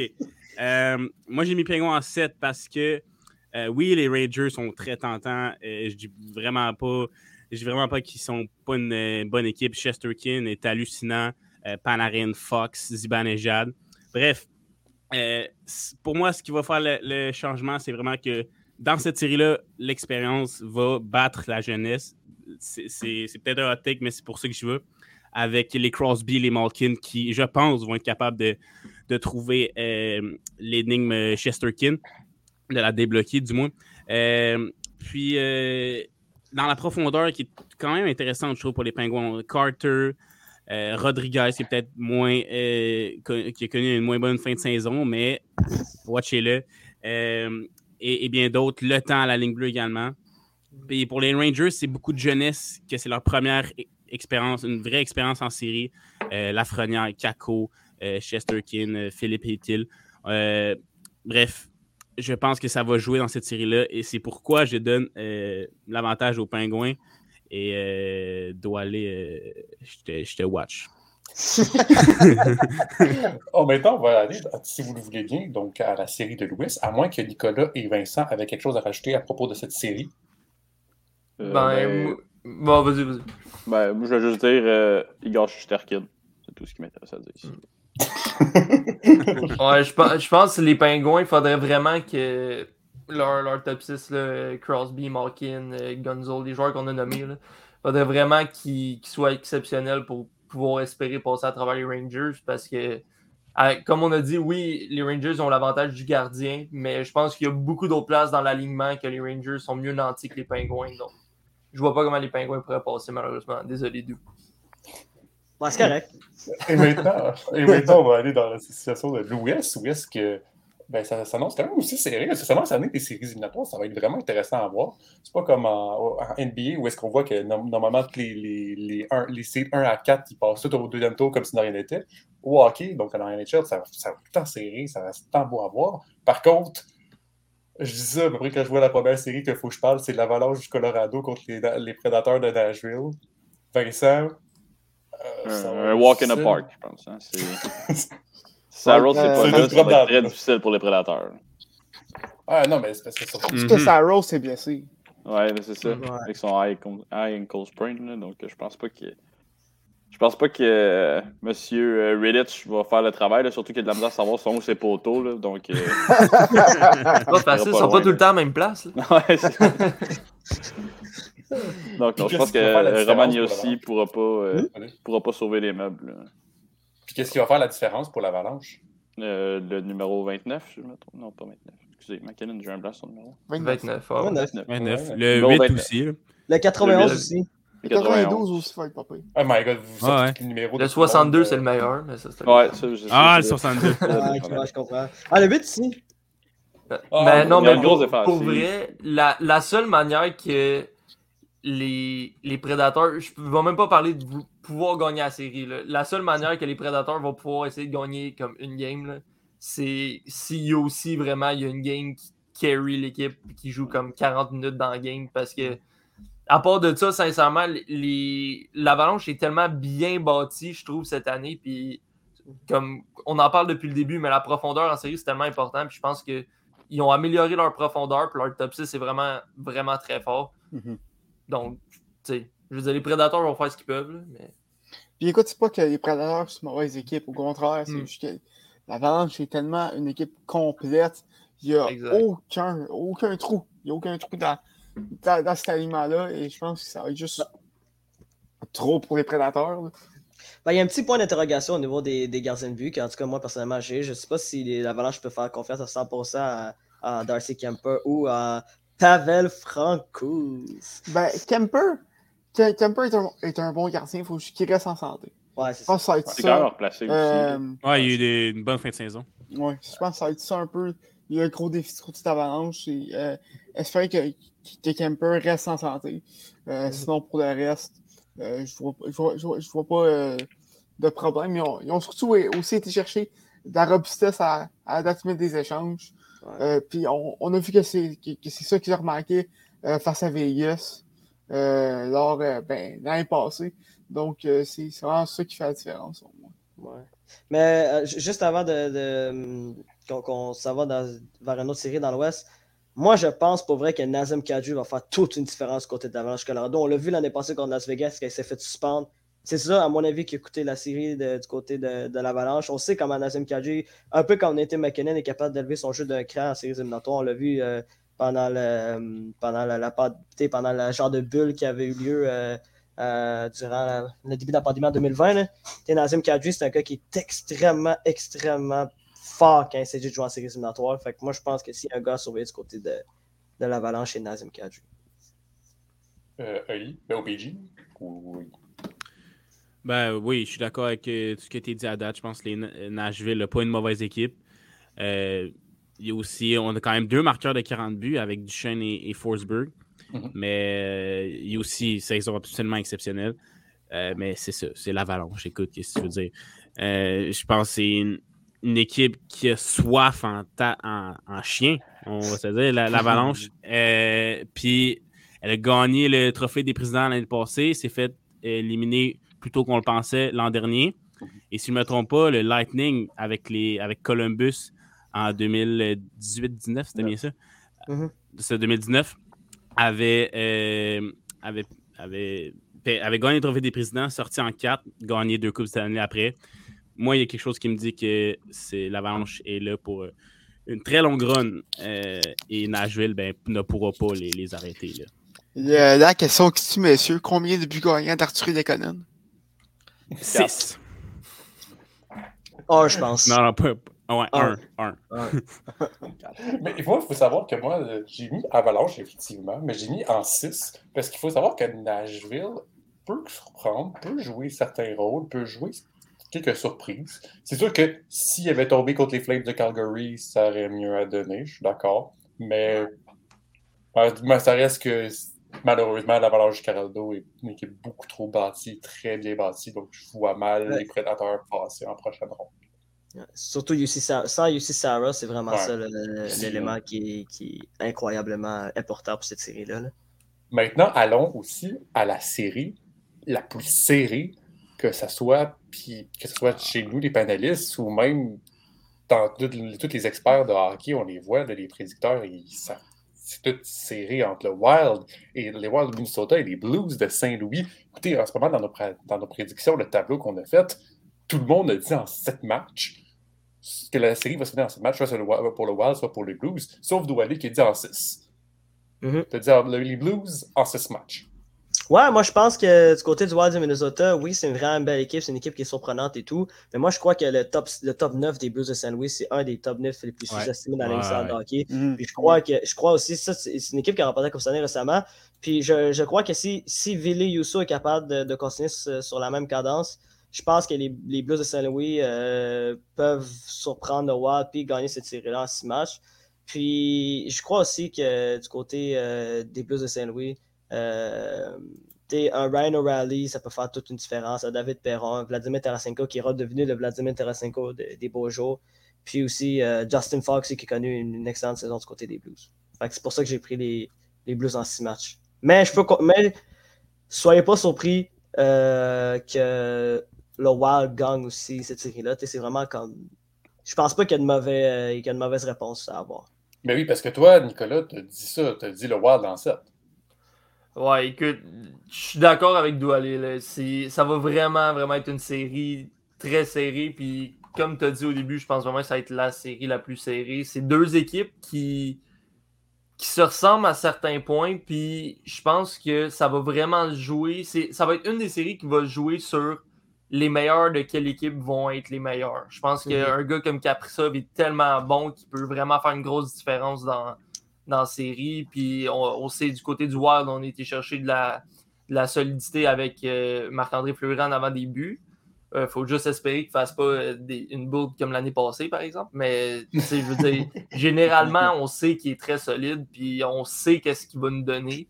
Euh, moi, j'ai mis pingouins en 7 parce que, oui, les Rangers sont très tentants. je dis vraiment pas... Je dis vraiment pas qu'ils sont pas une bonne équipe. Chesterkin est hallucinant. Panarin, Fox, Zibanejad. Bref, euh, pour moi, ce qui va faire le changement, c'est vraiment que dans cette série-là, l'expérience va battre la jeunesse. C'est peut-être un hot take, mais c'est pour ça que je veux. Avec les Crosby, les Malkin, qui, je pense, vont être capables de, trouver euh, l'énigme Chesterkin, de la débloquer du moins. Euh, puis, euh, dans la profondeur, qui est quand même intéressante, je trouve, pour les Pingouins, Carter, Rodriguez, qui est peut-être moins, qui a connu une moins bonne fin de saison, mais watchez-le. Et, et bien d'autres, le temps à la ligne bleue également. Puis pour les Rangers, c'est beaucoup de jeunesse, que c'est leur première e- expérience, une vraie expérience en série. Euh, Lafrenière, Kako, euh, Chesterkin, euh, Philippe Hill. Euh, bref, je pense que ça va jouer dans cette série-là et c'est pourquoi je donne euh, l'avantage aux Pingouins et euh, dois aller, euh, je te- je te watch. Oh, maintenant, on va aller, si vous le voulez bien, donc à la série de l'Ouest, à moins que Nicolas et Vincent avaient quelque chose à rajouter à propos de cette série. Euh, Ben, ben, bon, vas-y, vas-y. ben, moi, je vais juste dire euh, Igor Shesterkin. C'est tout ce qui m'intéresse à dire ici. Ouais, je pense, je pense que les Pingouins, il faudrait vraiment que leur, leur top 6, là, Crosby, Malkin, euh, Gonzo, les joueurs qu'on a nommés, il faudrait vraiment qu'ils qu'ils soient exceptionnels pour pouvoir espérer passer à travers les Rangers parce que, comme on a dit, oui, les Rangers ont l'avantage du gardien, mais je pense qu'il y a beaucoup d'autres places dans l'alignement que les Rangers sont mieux nantis que les Pingouins. Donc, je vois pas comment les Pingouins pourraient passer, malheureusement. Désolé, d'où. Ouais, c'est correct. Et maintenant, et maintenant, on va aller dans la situation de l'Ouest, où est-ce que ben, ça s'annonce quand même aussi serré. Ça s'annonce année des séries éliminatoires, ça va être vraiment intéressant à voir. C'est pas comme en, en NBA où est-ce qu'on voit que no- normalement que les, les, les, un- les séries 1 à 4 ils passent tout au deuxième tour comme si de rien n'était. Au hockey, donc dans la NHL, ça, ça va tout le temps serré, ça va tout le temps beau à voir. Par contre, je dis ça, à peu près quand je vois la première série qu'il faut que je parle, c'est l'Avalanche du Colorado contre les, les Prédateurs de Nashville. Vincent. euh, ça va Un, un être walk in the park, je pense. Hein. C'est- Saros, c'est Euh, pas une ça très difficile pour les prédateurs. Ah non, mais c'est parce que ça. Parce Mhm. que Saros s'est blessé. Ouais, mais c'est ça. Ouais. Avec son high, ankle- high ankle sprain, là, donc euh, je pense pas que. Je pense pas que euh, Monsieur euh, Redditch va faire le travail, là, surtout qu'il y a de la misère à savoir son où ses poteaux, là, donc. euh, C'est pas pas facile, ils loin, sont pas tout le temps à la même place. ouais, donc, non, je pense que Yossi l'Avalanche? pourra pas, euh, Allez. pourra pas sauver les meubles. là. Puis qu'est-ce qui va faire la différence pour l'Avalanche? Euh, le numéro 29, je me trompe. Non, pas 29. Excusez, McKinnon, j'ai un blanc sur le numéro. 29. 29. ah ouais. 29. 29. Ouais. Le Numéro 8 29. aussi. là. Le 91 Le aussi. Le 92 aussi être pas pire. Oh my god, vous Ah sortez ouais. Le tout monde, 62, euh, c'est le meilleur. Mais ça, Ouais, ça, je sais. Ah, le c'est- 62. Ah, je comprends. Ah, le 8 ici. Mais Ah, non, mais pour, vrai, la, la seule manière que les, les prédateurs, je ne vais même pas parler de pouvoir gagner la série. là. La seule manière que les prédateurs vont pouvoir essayer de gagner comme une game, là, c'est s'il y a aussi vraiment il y a une game qui carry l'équipe et qui joue comme 40 minutes dans la game parce que à part de ça, sincèrement, les, l'Avalanche est tellement bien bâtie, je trouve, cette année. Puis, comme on en parle depuis le début, mais la profondeur en série, c'est tellement important. Puis, je pense que ils ont amélioré leur profondeur, puis leur top 6 est vraiment, vraiment très fort. Mhm. Donc, tu sais, je veux dire, les prédateurs vont faire ce qu'ils peuvent, là, mais Puis écoute, c'est pas que les Prédateurs sont une mauvaise équipe. Au contraire, c'est Mm. juste que l'Avalanche est tellement une équipe complète. Il n'y a Exact. aucun, aucun trou. Il n'y a aucun trou dans, dans, dans cet aliment-là. Et je pense que ça va être juste trop pour les Prédateurs. là. Ben, il y a un petit point d'interrogation au niveau des, des gardiens de but, qu'en tout cas, moi, personnellement, j'ai. Je ne sais pas si l'Avalanche peut faire confiance à 100% à, à Darcy Kemper ou à Pavel Francouz. Ben, Kemper, Ke- Kemper est un, est un bon gardien. Il faut juste qu'il reste en santé. Ouais, c'est Je ça. ça C'est quand replacé aussi. Euh, Ouais, il y a eu des- une bonne fin de saison. Ouais, je pense que ça va être ça un peu. Il y a un gros défi de cette avalanche. Et, euh, espérer que Kemper reste en santé. Euh, Sinon, pour le reste, euh, je vois, je vois, je vois, je vois pas euh, de problème. Ils ont, ils ont surtout aussi été chercher de la robustesse à, à la date des échanges. Puis on, on a vu que c'est que, ça qu'ils ont remarqué face à Vegas lors ben, l'année passée. Donc, c'est vraiment ça qui fait la différence. pour moi. Ouais. Mais ju- juste avant de, de, hum, qu'on s'en va dans- vers une autre série dans l'Ouest, moi je pense pour vrai que Nazem Kadri va faire toute une différence côté de l'Avalanche Colorado. On l'a vu l'année passée contre Las Vegas quand il s'est fait suspendre. c'est ça, à mon avis, qui a coûté la série du côté de, l'Avalanche. On sait comment Nazem Kadri, un peu comme Nathan McKinnon, est capable d'élever son jeu d'un cran en séries éliminatoires. On l'a vu euh, pendant, le, pendant, la, pendant le genre de bulle qui avait eu lieu euh, euh, durant le début de la pandémie en 2020. Nazem Kadri, c'est un gars qui est extrêmement, extrêmement fort quand il s'agit de jouer en séries éliminatoires. Fait que moi, je pense que si un gars surveillé du côté de, de l'Avalanche, c'est Nazem Kadri. Euh, Ali, ben, OPG? Oui? Ben oui, je suis d'accord avec euh, tout ce que tu as dit à date. Je pense que les euh, Nashville n'a pas une mauvaise équipe. Euh, il y a aussi, on a quand même deux marqueurs de 40 buts avec Duchesne et, Forsberg. Mm-hmm. Mais il y a aussi, ça, ils sont absolument exceptionnels. mais c'est ça, c'est l'avalanche. Écoute, qu'est-ce que tu veux dire? je pense que c'est une, équipe qui a soif en, en, chien, on va se dire, l'avalanche. Puis elle a gagné le trophée des présidents l'année passée, s'est fait éliminer plutôt qu'on le pensait l'an dernier. Et si je ne me trompe pas, le Lightning avec, les, avec Columbus en 2018-19, c'était bien ça? Mm-hmm. C'est 2019, avait, euh, avait, avait, avait, gagné le trophée des présidents, sorti en 4, gagné deux Coupes cette année après. Moi, il y a quelque chose qui me dit que c'est l'Avalanche est là pour euh, une très longue run euh, et Nashville ben, ne pourra pas les, les arrêter. Là. la question qui tue, messieurs, combien de buts gagnants d'Arthur Lekonen? 6. Un, je pense. Non, non, pas. Ouais, un. un. mais il faut, faut, savoir que moi, j'ai mis Avalanche, effectivement, mais j'ai mis en 6 parce qu'il faut savoir que Nashville peut surprendre, peut jouer certains rôles, peut jouer quelques surprises. C'est sûr que s'il avait tombé contre les Flames de Calgary, ça aurait mieux à donner, je suis d'accord. Mais, mais ça reste que malheureusement, l'Avalanche Caraldo est une équipe beaucoup trop bâtie, très bien bâtie. Donc, je vois mal les prédateurs passer en prochaine ronde. Surtout sans UC Sarah, c'est vraiment ça l'élément qui, est incroyablement important pour cette série-là. Maintenant, allons aussi à la série la plus serrée, que ce soit, puis, que ce soit chez nous, les panélistes, ou même dans tous les experts de hockey, on les voit, les prédicteurs, ils savent c'est toute serré entre le Wild et les Wild de Minnesota et les Blues de Saint-Louis. Écoutez, en ce moment, dans nos, dans nos prédictions, le tableau qu'on a fait, tout le monde a dit en sept matchs que la série va se finir en sept matchs, soit pour le Wild, soit pour les Blues, sauf Douali qui a dit en six. Mm-hmm. C'est-à-dire les Blues en six matchs. Ouais, moi je pense que du côté du Wild du Minnesota, oui, c'est une vraiment belle équipe, c'est une équipe qui est surprenante et tout. Mais moi je crois que le top, le top 9 des Blues de Saint Louis, c'est un des top 9 les plus sous-estimés dans l'histoire de hockey. Mm. Puis je crois que je crois aussi, ça, c'est une équipe qui a remporté la Coupe récemment. Puis je, je, crois que si, si Ville Yousso est capable de, de continuer sur, la même cadence, je pense que les, les Blues de Saint-Louis euh, peuvent surprendre le Wild et gagner cette série-là en six matchs. Puis je crois aussi que du côté euh, des Blues de Saint-Louis, euh, un Ryan O'Reilly, ça peut faire toute une différence. David Perron, Vladimir Tarasenko qui est redevenu le Vladimir Tarasenko des beaux jours. Puis aussi euh, Justin Fox qui a connu une, excellente saison du côté des Blues. c'est pour ça que j'ai pris les, les, Blues en six matchs. Mais je peux mais soyez pas surpris euh, que le Wild gagne aussi cette série-là. C'est vraiment comme. Je pense pas qu'il y, y a de mauvaises réponses à avoir. Mais oui, parce que toi, Nicolas, tu dit ça, tu dit le Wild en 7. Ouais, écoute, je suis d'accord avec Doualé. Ça va vraiment, vraiment être une série très serrée. Puis, comme tu as dit au début, je pense vraiment que ça va être la série la plus serrée. C'est deux équipes qui, qui se ressemblent à certains points. Puis, je pense que ça va vraiment jouer. Ça va être une des séries qui va jouer sur les meilleurs de quelle équipe vont être les meilleurs. Je pense qu'un gars comme Kaprizov est tellement bon qu'il peut vraiment faire une grosse différence dans, dans la série. Puis on, sait du côté du Wild, on a été chercher de la, la solidité avec euh, Marc-André Fleury en avant des buts. Il euh, faut juste espérer qu'il ne fasse pas euh, une bourde comme l'année passée, par exemple. Mais je veux dire, généralement, on sait qu'il est très solide, puis on sait qu'est-ce qu'il va nous donner.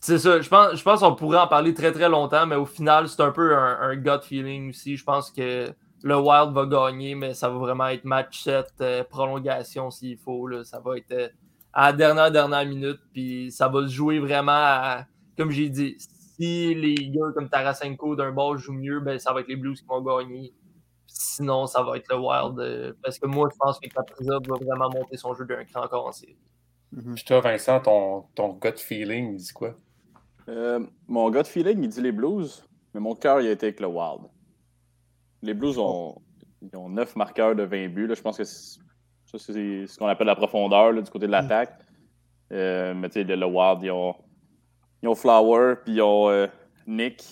c'est ça, je pense, je pense qu'on pourrait en parler très très longtemps, mais au final, c'est un peu un, un, gut feeling aussi. Je pense que le Wild va gagner, mais ça va vraiment être match 7, euh, prolongation s'il faut. Là. Ça va être euh, à la dernière, dernière minute. Puis ça va se jouer vraiment à, comme j'ai dit, si les gars comme Tarasenko d'un bord jouent mieux, ben, ça va être les Blues qui vont gagner. Sinon, ça va être le Wild. Euh, parce que moi, je pense que Kaprizov va vraiment monter son jeu d'un cran encore en série. Mm-hmm. toi, Vincent, ton, ton gut feeling, il dit quoi? Euh, mon de feeling, il dit les Blues, mais mon cœur, il a été avec le Wild. Les Blues ont, ils ont 9 marqueurs de 20 buts. Là. Je pense que c'est, ça, c'est ce qu'on appelle la profondeur là, du côté de l'attaque. Euh, mais tu sais, le, Wild, ils ont, ils ont Flower, puis ils ont euh, Nick.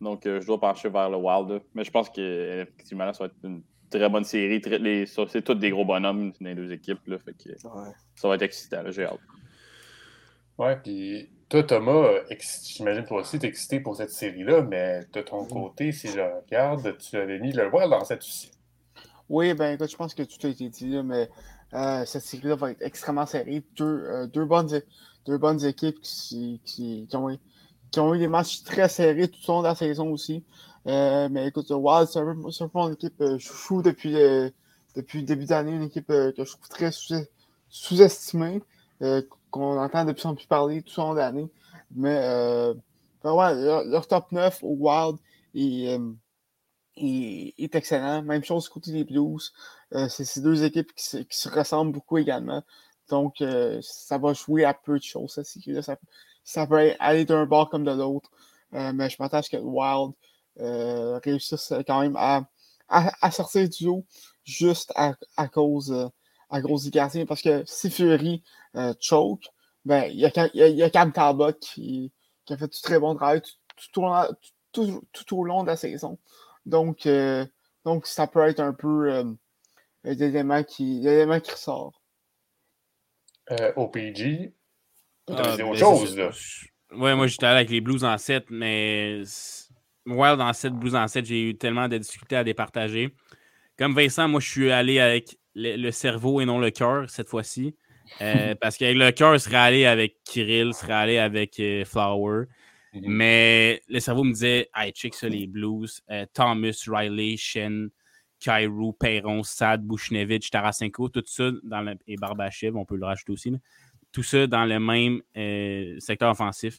Donc, euh, je dois pencher vers le Wild. là. Mais je pense qu'effectivement, ça va être une très bonne série. Très- les- c'est tous des gros bonhommes dans les deux équipes. Là, fait que ça va être excitant. là, J'ai hâte. Ouais, puis toi, Thomas, euh, j'imagine toi aussi, t'es excité pour cette série-là, mais de ton côté, si je regarde, tu avais mis le Wild dans cette aussi. Oui, ben écoute, je pense que tout a été dit, là, mais euh, cette série-là va être extrêmement serrée. Deux, euh, deux, bonnes, deux bonnes équipes qui, qui, qui ont, eu- qui ont eu des matchs très serrés tout au long de la saison aussi. Euh, mais écoute, le Wild, c'est un peu, un peu mon équipe chouchou depuis, depuis le début d'année, une équipe que je trouve très sous- sous-estimée, qu'on entend de plus en plus parler tout au long de l'année. Mais euh, ben ouais, leur, top 9 au Wild est, euh, est- est excellent. Même chose côté des Blues. Euh, c'est ces deux équipes qui se, qui se ressemblent beaucoup également. Donc, ça va jouer à peu de choses. Ça, ça peut aller d'un bord comme de l'autre. Mais je ce que le Wild réussisse quand même à, sortir du lot juste à, à cause, à du gardien. Parce que si Fury euh, choke, ben, il y a, y a, il y a Cam Talbot qui, qui a fait du très bon travail tout, tout, au, long- tout, tout au long de la saison. Donc, euh, donc ça peut être un peu euh, l'élément qui, qui ressort. Euh, OPG, Ah, dit autre chose, là. Ouais, moi j'étais allé avec les Blues en 7, mais Wild en 7, Blues en 7, j'ai eu tellement de difficultés à départager. Comme Vincent, moi je suis allé avec le, le cerveau et non le cœur cette fois-ci. Euh, parce qu'avec le cœur, je serais allé avec Kirill, je serais allé avec euh, Flower. Mhm. Mais le cerveau me disait, hey, check ça, les Blues. Euh, Thomas, Riley, Shen, Kyrou, Perron, Sad, Bushnevich, Tarasenko, tout ça, dans le, et Barbachev, on peut le rajouter aussi. là. Tout ça dans le même secteur offensif.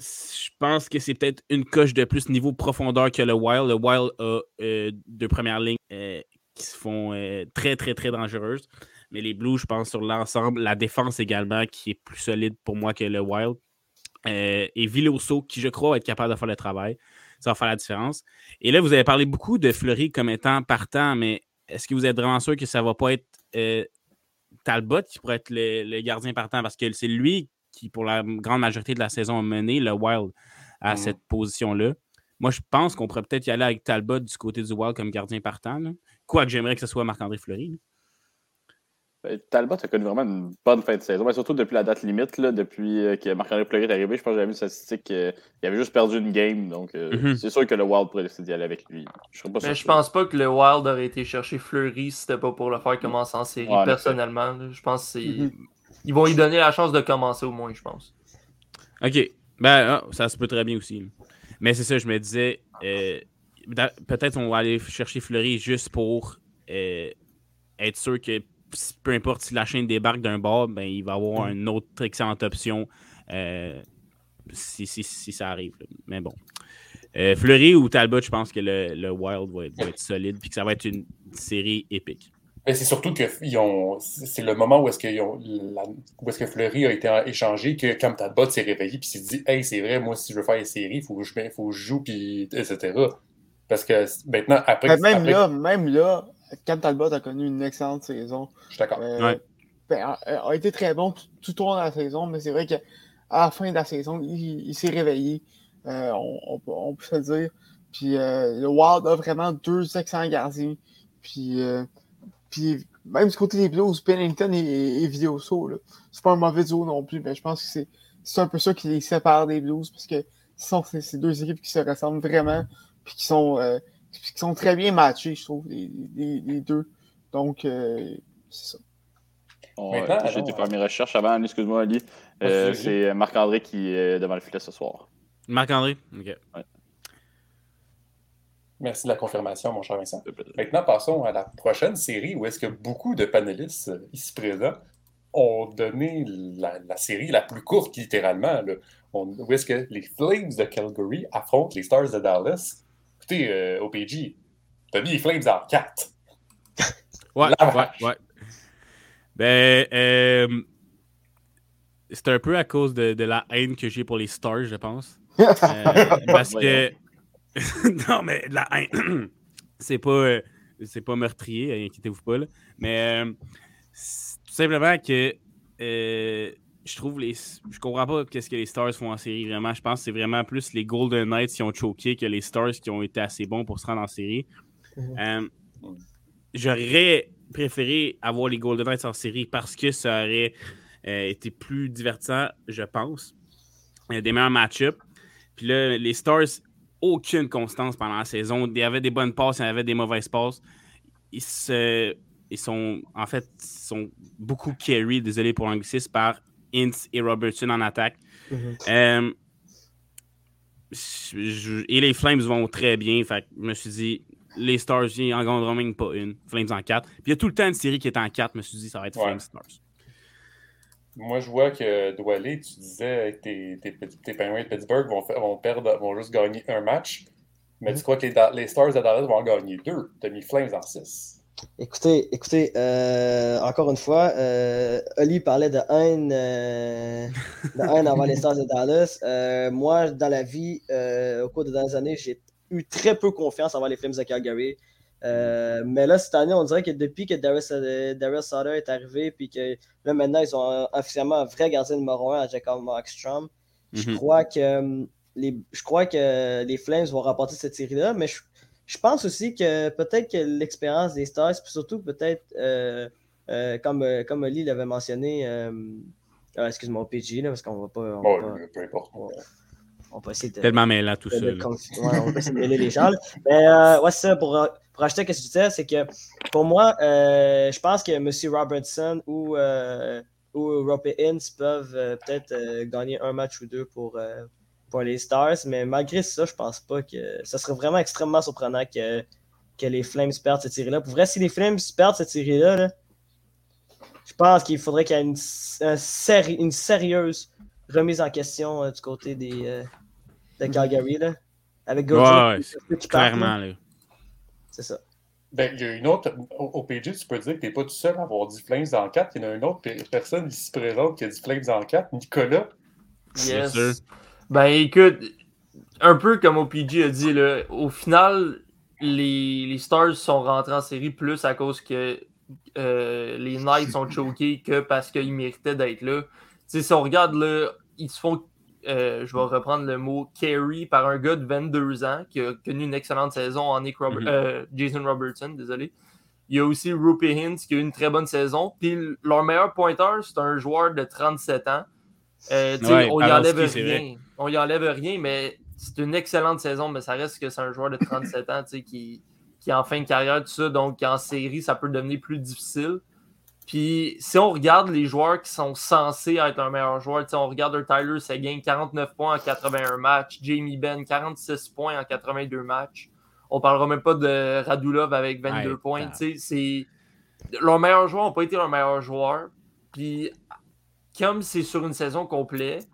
Je pense que c'est peut-être une coche de plus niveau profondeur que le Wild. Le Wild a euh, deux premières lignes euh, qui se font euh, très, très, très dangereuses. Mais les Blues, je pense, sur l'ensemble, la défense également, qui est plus solide pour moi que le Wild. Et Villoso, qui je crois être capable de faire le travail. Ça va faire la différence. Et là, vous avez parlé beaucoup de Fleury comme étant partant, mais est-ce que vous êtes vraiment sûr que ça ne va pas être Talbot qui pourrait être le gardien partant? Parce que c'est lui qui, pour la grande majorité de la saison, a mené le Wild à Mhm. cette position-là. Moi, je pense qu'on pourrait peut-être y aller avec Talbot du côté du Wild comme gardien partant. là. Quoique j'aimerais que ce soit Marc-André Fleury. là. Ben, Talbot a connu vraiment une bonne fin de saison, mais surtout depuis la date limite, là, depuis euh, que Marc-André Fleury est arrivé. Je pense que j'avais vu une statistique qu'il avait juste perdu une game, donc euh, Mhm. c'est sûr que le Wild pourrait décider d'y aller avec lui. Je je surpris. pense pas que le Wild aurait été chercher Fleury si c'était pas pour le faire commencer en série. Ouais, personnellement, là. je pense que c'est. Mhm. Ils vont lui donner la chance de commencer au moins, je pense. OK. Ben, ah, ça se peut très bien aussi. Mais c'est ça, je me disais, euh, peut-être on va aller chercher Fleury juste pour euh, être sûr que peu importe si la chaîne débarque d'un bord, ben, il va avoir une autre excellente option euh, si, si- si ça arrive. là. Mais bon. Fleury ou Talbot, je pense que le, le Wild va être, va être solide puis que ça va être une série épique. Mais c'est surtout que ils ont, c'est le moment où est-ce, où est-ce que Fleury a été échangé que Cam Talbot s'est réveillé puis s'est dit Hey, c'est vrai, moi, si je veux faire une série, il faut que je, faut que je joue, puis etc. Parce que maintenant, après. Ben, même après- là, même là, Cam Talbot a connu une excellente saison. Je suis d'accord. Euh, Ouais. ben, a, a été très bon tout, au long de la saison, mais c'est vrai qu'à la fin de la saison, il, il s'est réveillé. Euh, on, on peut- on peut se le dire. Puis euh, le Wild a vraiment deux excellents gardiens. Puis, euh, puis même du côté des Blues, Pennington et, et Videoso, là, c'est pas un mauvais duo non plus, mais je pense que c'est, c'est un peu ça qui les sépare des Blues, parce que ce sont ces, ces deux équipes qui se ressemblent vraiment, puis qui sont, euh, qui sont très bien matchés, je trouve, les, les- les deux. Donc, euh, c'est ça. On- Maintenant, J'ai alors, faire mes recherches avant, excuse-moi, Ali. Euh, c'est Marc-André qui est devant le filet ce soir. Marc-André? OK. Merci de la confirmation, mon cher Vincent. Maintenant, passons à la prochaine série où est-ce que beaucoup de panélistes euh, ici présents ont donné la, la série la plus courte, littéralement. là. On- où est-ce que les Flames de Calgary affrontent les Stars de Dallas? Écoutez, euh, OPG, t'as mis les Flames en 4. Ouais, ouais, ouais. Ben, euh, c'est un peu à cause de, de la haine que j'ai pour les Stars, je pense. Euh, parce que. non, mais la haine. c'est pas, euh, c'est pas meurtrier, inquiétez-vous pas. Là. Mais euh, tout simplement que euh, je trouve les. Je comprends pas qu'est-ce que les Stars font en série, vraiment. Je pense que c'est vraiment plus les Golden Knights qui ont choqué que les Stars qui ont été assez bons pour se rendre en série. Mhm. Euh, J'aurais préféré avoir les Golden Knights en série parce que ça aurait été plus divertissant, je pense. Il y a des meilleurs match-ups. Puis là, les Stars, aucune constance pendant la saison. Il y avait des bonnes passes, il y avait des mauvaises passes. Ils, se- ils sont, en fait, ils sont beaucoup carry, désolé pour l'anglicisme, par Ince et Robertson en attaque. Mhm. Euh, je- je- et les Flames vont très bien. Fait que je me suis dit, les Stars, en gagneront même pas une. Flames en 4. Puis il y a tout le temps une série qui est en 4. Je me suis dit, ça va être Ouais. Flames Stars. Moi, je vois que Doualé, tu disais que tes, tes, tes Penguins de Pittsburgh vont, perdre, vont juste gagner un match. Mais tu crois que les, Stars de Dallas vont en gagner deux? Tu as mis Flames en six. Écoutez, écoutez, euh, encore une fois, euh, Oli parlait de haine, euh, de haine envers les Stars de Dallas. Euh, moi, dans la vie, euh, au cours des dernières années, j'ai eu très peu confiance envers les Flames de Calgary. Euh, mais là, cette année, on dirait que depuis que Darius, euh, Darius Sutter est arrivé, puis que là, maintenant, ils ont euh, officiellement un vrai gardien numéro 1 à Jacob Markstrom, je Mhm. crois que les, je crois que les Flames vont remporter cette série-là, mais je, je pense aussi que peut-être que l'expérience des Stars, puis surtout peut-être, euh, euh, comme, comme Oli l'avait mentionné, euh, ah, excuse-moi, PG, là, parce qu'on va pas. On, Bon, va, pas- peu importe. on va pas essayer de. Tellement mêlant tout ouais, on va essayer de mêler les gens. là. Mais euh, ouais, c'est ça, pour, pour acheter ce que tu disais, c'est que pour moi, euh, je pense que M. Robertson ou, euh, ou Rope Ince peuvent euh, peut-être euh, gagner un match ou deux pour, pour les Stars, mais malgré ça, je pense pas que. Ça serait vraiment extrêmement surprenant que, que les Flames perdent cette série-là. Pour vrai, si les Flames perdent cette série-là, là, je pense qu'il faudrait qu'il y ait une, un séri- une sérieuse remise en question du côté des, de Calgary. Là, avec Ouais, ouais, part, là. Clairement. Là. C'est ça. Ben, il y a une autre. Au, PG, tu peux dire que tu n'es pas tout seul à avoir dit Flames en 4. Il y en a une autre pe- personne ici présente qui a dit Flames en 4. Nicolas? Yes. sûr. Ben écoute, un peu comme OPG a dit, là, au final, les, les Stars sont rentrés en série plus à cause que euh, les Knights sont choqués que parce qu'ils méritaient d'être là. Tu sais, si on regarde là, ils se font, euh, je vais reprendre le mot, carry par un gars de 22 ans qui a connu une excellente saison en Nick Mhm. euh, Jason Robertson, désolé. Il y a aussi Rupe Hintz qui a eu une très bonne saison. Puis leur meilleur pointeur, c'est un joueur de 37 ans. Euh, Ouais, on y enlève rien. On y enlève rien, mais c'est une excellente saison, mais ça reste que c'est un joueur de 37 ans qui, qui est en fin de carrière, tout ça. Donc en série, ça peut devenir plus difficile. Puis si on regarde les joueurs qui sont censés être un meilleur joueur, tu sais, on regarde un Tyler Seguin, 49 points en 81 matchs, Jamie Benn, 46 points en 82 matchs. On parlera même pas de Radulov avec 22 Ouais, points. putain. tu sais, c'est leurs meilleurs joueurs n'ont pas été leurs meilleurs joueurs. Puis comme c'est sur une saison complète,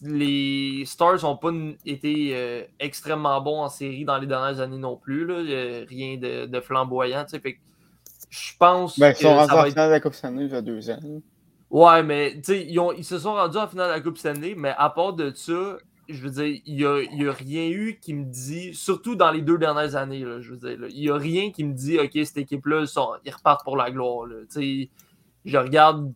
les Stars n'ont pas été euh, extrêmement bons en série dans les dernières années non plus. Là. Rien de, de flamboyant. tu sais. Fait que je pense Ben, ils sont rendus en être- finale de la Coupe Stanley il y a deux ans. Ouais, mais tu sais, ils, se sont rendus en finale de la Coupe Stanley, mais à part de ça, je veux dire, il n'y a, il y a rien eu qui me dit, surtout dans les deux dernières années, là, je veux dire, là, il n'y a rien qui me dit, OK, cette équipe-là, ils, repartent pour la gloire. là. Tu sais, je regarde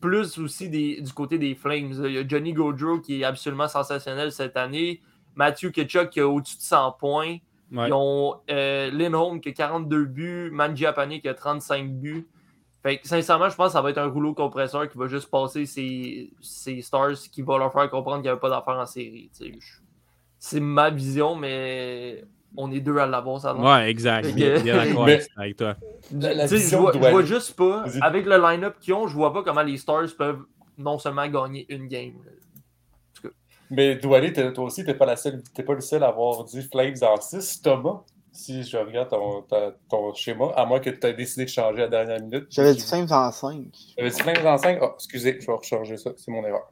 plus aussi des- du côté des Flames. Il y a Johnny Gaudreau qui est absolument sensationnel cette année. Matthew Ketchuk qui a au-dessus de 100 points. Ouais. Ils ont euh, Lindholm qui a 42 buts, Mangiapane qui a 35 buts. Fait que, sincèrement, je pense que ça va être un rouleau compresseur qui va juste passer ces, ces Stars qui va leur faire comprendre qu'il n'y avait pas d'affaire en série. C'est ma vision, mais on est deux à l'avoir, ça va. Ouais, exact. Que- bien d'accord Mais- avec- toi. La- la je vois, je vois juste pas, avec le line-up qu'ils ont, je vois pas comment les Stars peuvent non seulement gagner une game. Mais Doualé, t'es- toi aussi, tu n'es pas, la seule- t'es pas le seul à avoir dit Flames en 6. Thomas, si je regarde ton, schéma, à moins que tu aies décidé de changer à la dernière minute. J'avais dit Flames en 5. J'avais dit Flames en 5. Oh, excusez, je vais rechanger ça. C'est mon erreur.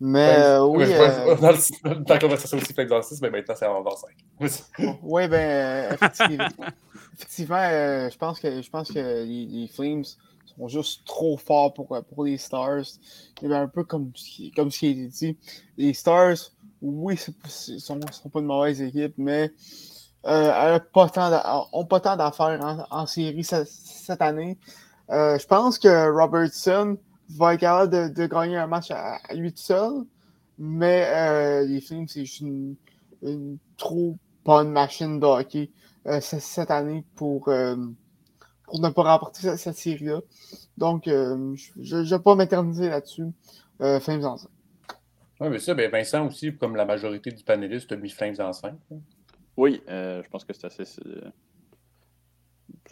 Mais euh, oui, euh, Dans, le- dans la conversation aussi Flames en 6, mais maintenant c'est en 5. oui, ben, euh, effectivement, effectivement, euh, je pense que, je pense que les, les Flames sont juste trop forts pour, pour les Stars. Et un peu comme, comme ce qui a été dit. Les Stars, oui, ce ne sont, pas de mauvaise équipe, mais euh, n'ont pas tant d'affaires en, série cette, année. Euh, je pense que Robertson va être capable de, gagner un match à, 8 seul, mais euh, les Flames, c'est juste une, trop bonne machine de hockey euh, cette année pour, pour ne pas remporter cette, série-là. Donc, je ne vais pas m'éterniser là-dessus. Flames en 5. Oui, mais ça, ben Vincent aussi, comme la majorité du panéliste, a mis Flames en 5. Oui, euh, je pense que c'est assez. Ce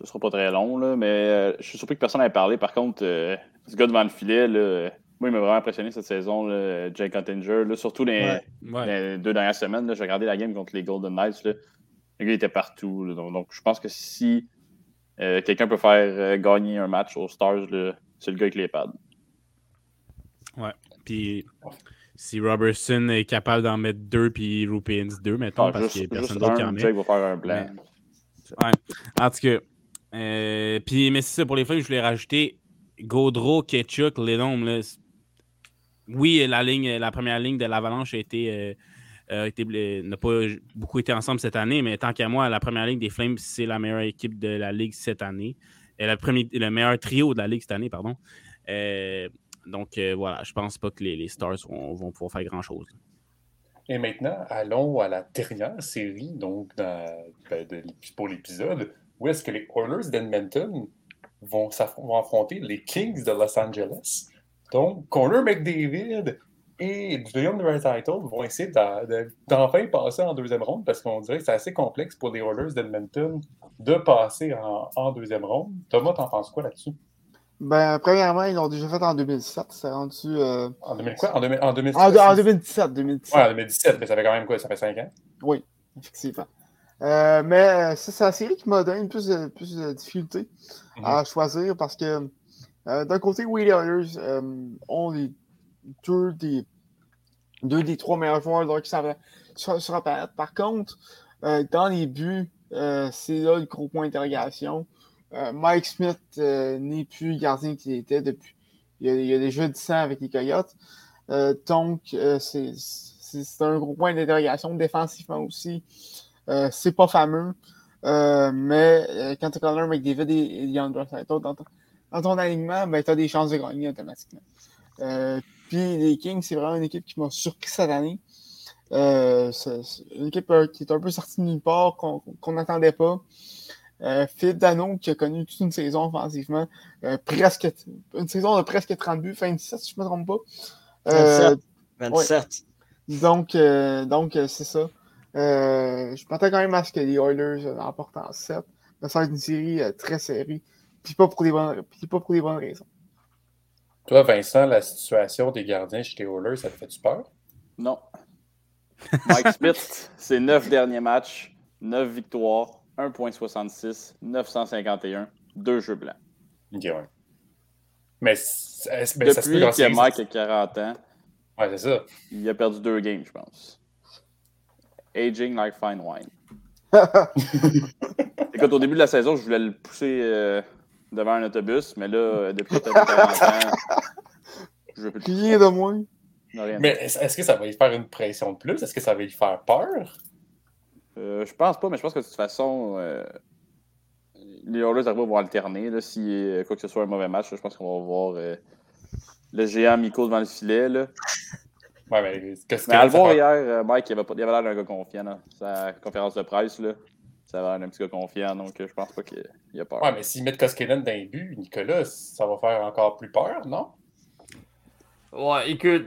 sera pas très long, là, mais euh, je suis surpris que personne n'ait parlé. Par contre, euh, ce gars devant le filet, là, moi, il m'a vraiment impressionné cette saison, là, Jake Ottinger. Là, surtout les, les, deux dernières semaines. J'ai regardé la game contre les Golden Knights. Là. Le gars était partout. donc, je pense que si quelqu'un peut faire gagner un match aux Stars, c'est le gars avec les pads. Ouais. Puis si Robertson est capable d'en mettre deux, puis Rupins deux, mettons, ah, parce qu'il n'y a personne d'autre qui en met. va faire un blanc. Ouais. En tout cas, euh, puis, mais c'est ça, pour les fois, je voulais rajouter Gaudreau, Ketchuk, Ledom. Là, oui, la, ligne, la première ligne de l'Avalanche a été. Euh, n'a pas beaucoup été ensemble cette année, mais tant qu'à moi, la première ligne des Flames, c'est la meilleure équipe de la Ligue cette année. Et le, premier, le meilleur trio de la Ligue cette année, pardon. Euh, donc euh, voilà, je pense pas que les, Stars vont, pouvoir faire grand-chose. Et maintenant, allons à la dernière série, donc ben, pour l'épisode, où est-ce que les Oilers d'Edmonton vont, vont, affronter les Kings de Los Angeles. Donc, Connor McDavid et William Title vont essayer d'enfin passer en deuxième ronde parce qu'on dirait que c'est assez complexe pour les Oilers d'Edmonton de passer en, en deuxième ronde. Thomas, t'en penses quoi là-dessus? Ben, premièrement, ils l'ont déjà fait en 2017. C'est rendu. Euh... En 2000 quoi? En, 2000, en 2017 En, 2017, 2017. Ouais, en 2017, mais ça fait quand même quoi? Ça fait 5 ans? Oui, effectivement. Euh, mais euh, c'est la série qui m'a donné plus de, plus de difficulté à choisir parce que euh, d'un côté, oui, les Oilers ont les deux des, deux des trois meilleurs joueurs qui savent sur, sur. Par contre, dans les buts, c'est là le gros point d'interrogation. Euh, Mike Smith euh, n'est plus gardien qu'il était depuis. Il y a, déjà 10 ans avec les Coyotes. Euh, donc, c'est un gros point d'interrogation. Défensivement aussi, c'est pas fameux. mais quand tu as McDavid et, Leandro Saito dans, dans, ton alignement, ben, tu as des chances de gagner automatiquement. Puis les Kings, c'est vraiment une équipe qui m'a surpris cette année. c'est une équipe qui est un peu sortie de nulle part, qu'on n'attendait pas. Euh, Philippe Dano, qui a connu toute une saison offensivement, euh, presque, une saison de presque 30 buts, fin 17, si je ne me trompe pas. 27. Euh, donc, donc c'est ça. je m'attends quand même à ce que les Oilers remportent en 7. Mais ça va être une série très serrée. Puis pas, pour les bonnes, pas pour les bonnes raisons. Toi, Vincent, la situation des gardiens chez les Oilers, ça te fait-tu peur? Non. Mike Smith, ses neuf derniers matchs, neuf victoires, 1.66, 951, deux jeux blancs. Ok, ouais. Mais, mais Depuis que Mike a 40 ans, ouais, c'est ça. il a perdu deux games, je pense. Aging like fine wine. Écoute, au début de la saison, je voulais le pousser euh, devant un autobus, mais là, depuis que tu as 40 ans, je veux plus. Rien de moins. Mais est-ce que ça va lui faire une pression de plus? Est-ce que ça va lui faire peur? Euh, je pense pas, mais je pense que de toute façon, euh, les Oilers vont alterner. Là, si euh, quoi que ce soit un mauvais match, je pense qu'on va voir euh, le géant Miko devant le filet. Là. Ouais, mais qu'est-ce que. Mais à le voir hier, Mike, il avait, avait l'air d'un gars confiant. Là. Sa conférence de presse, là, ça avait l'air d'un petit gars confiant, donc je pense pas qu'il y a peur. Ouais, mais s'ils mettent Koskinen dans les buts, Nicolas, ça va faire encore plus peur, non? Ouais, écoute,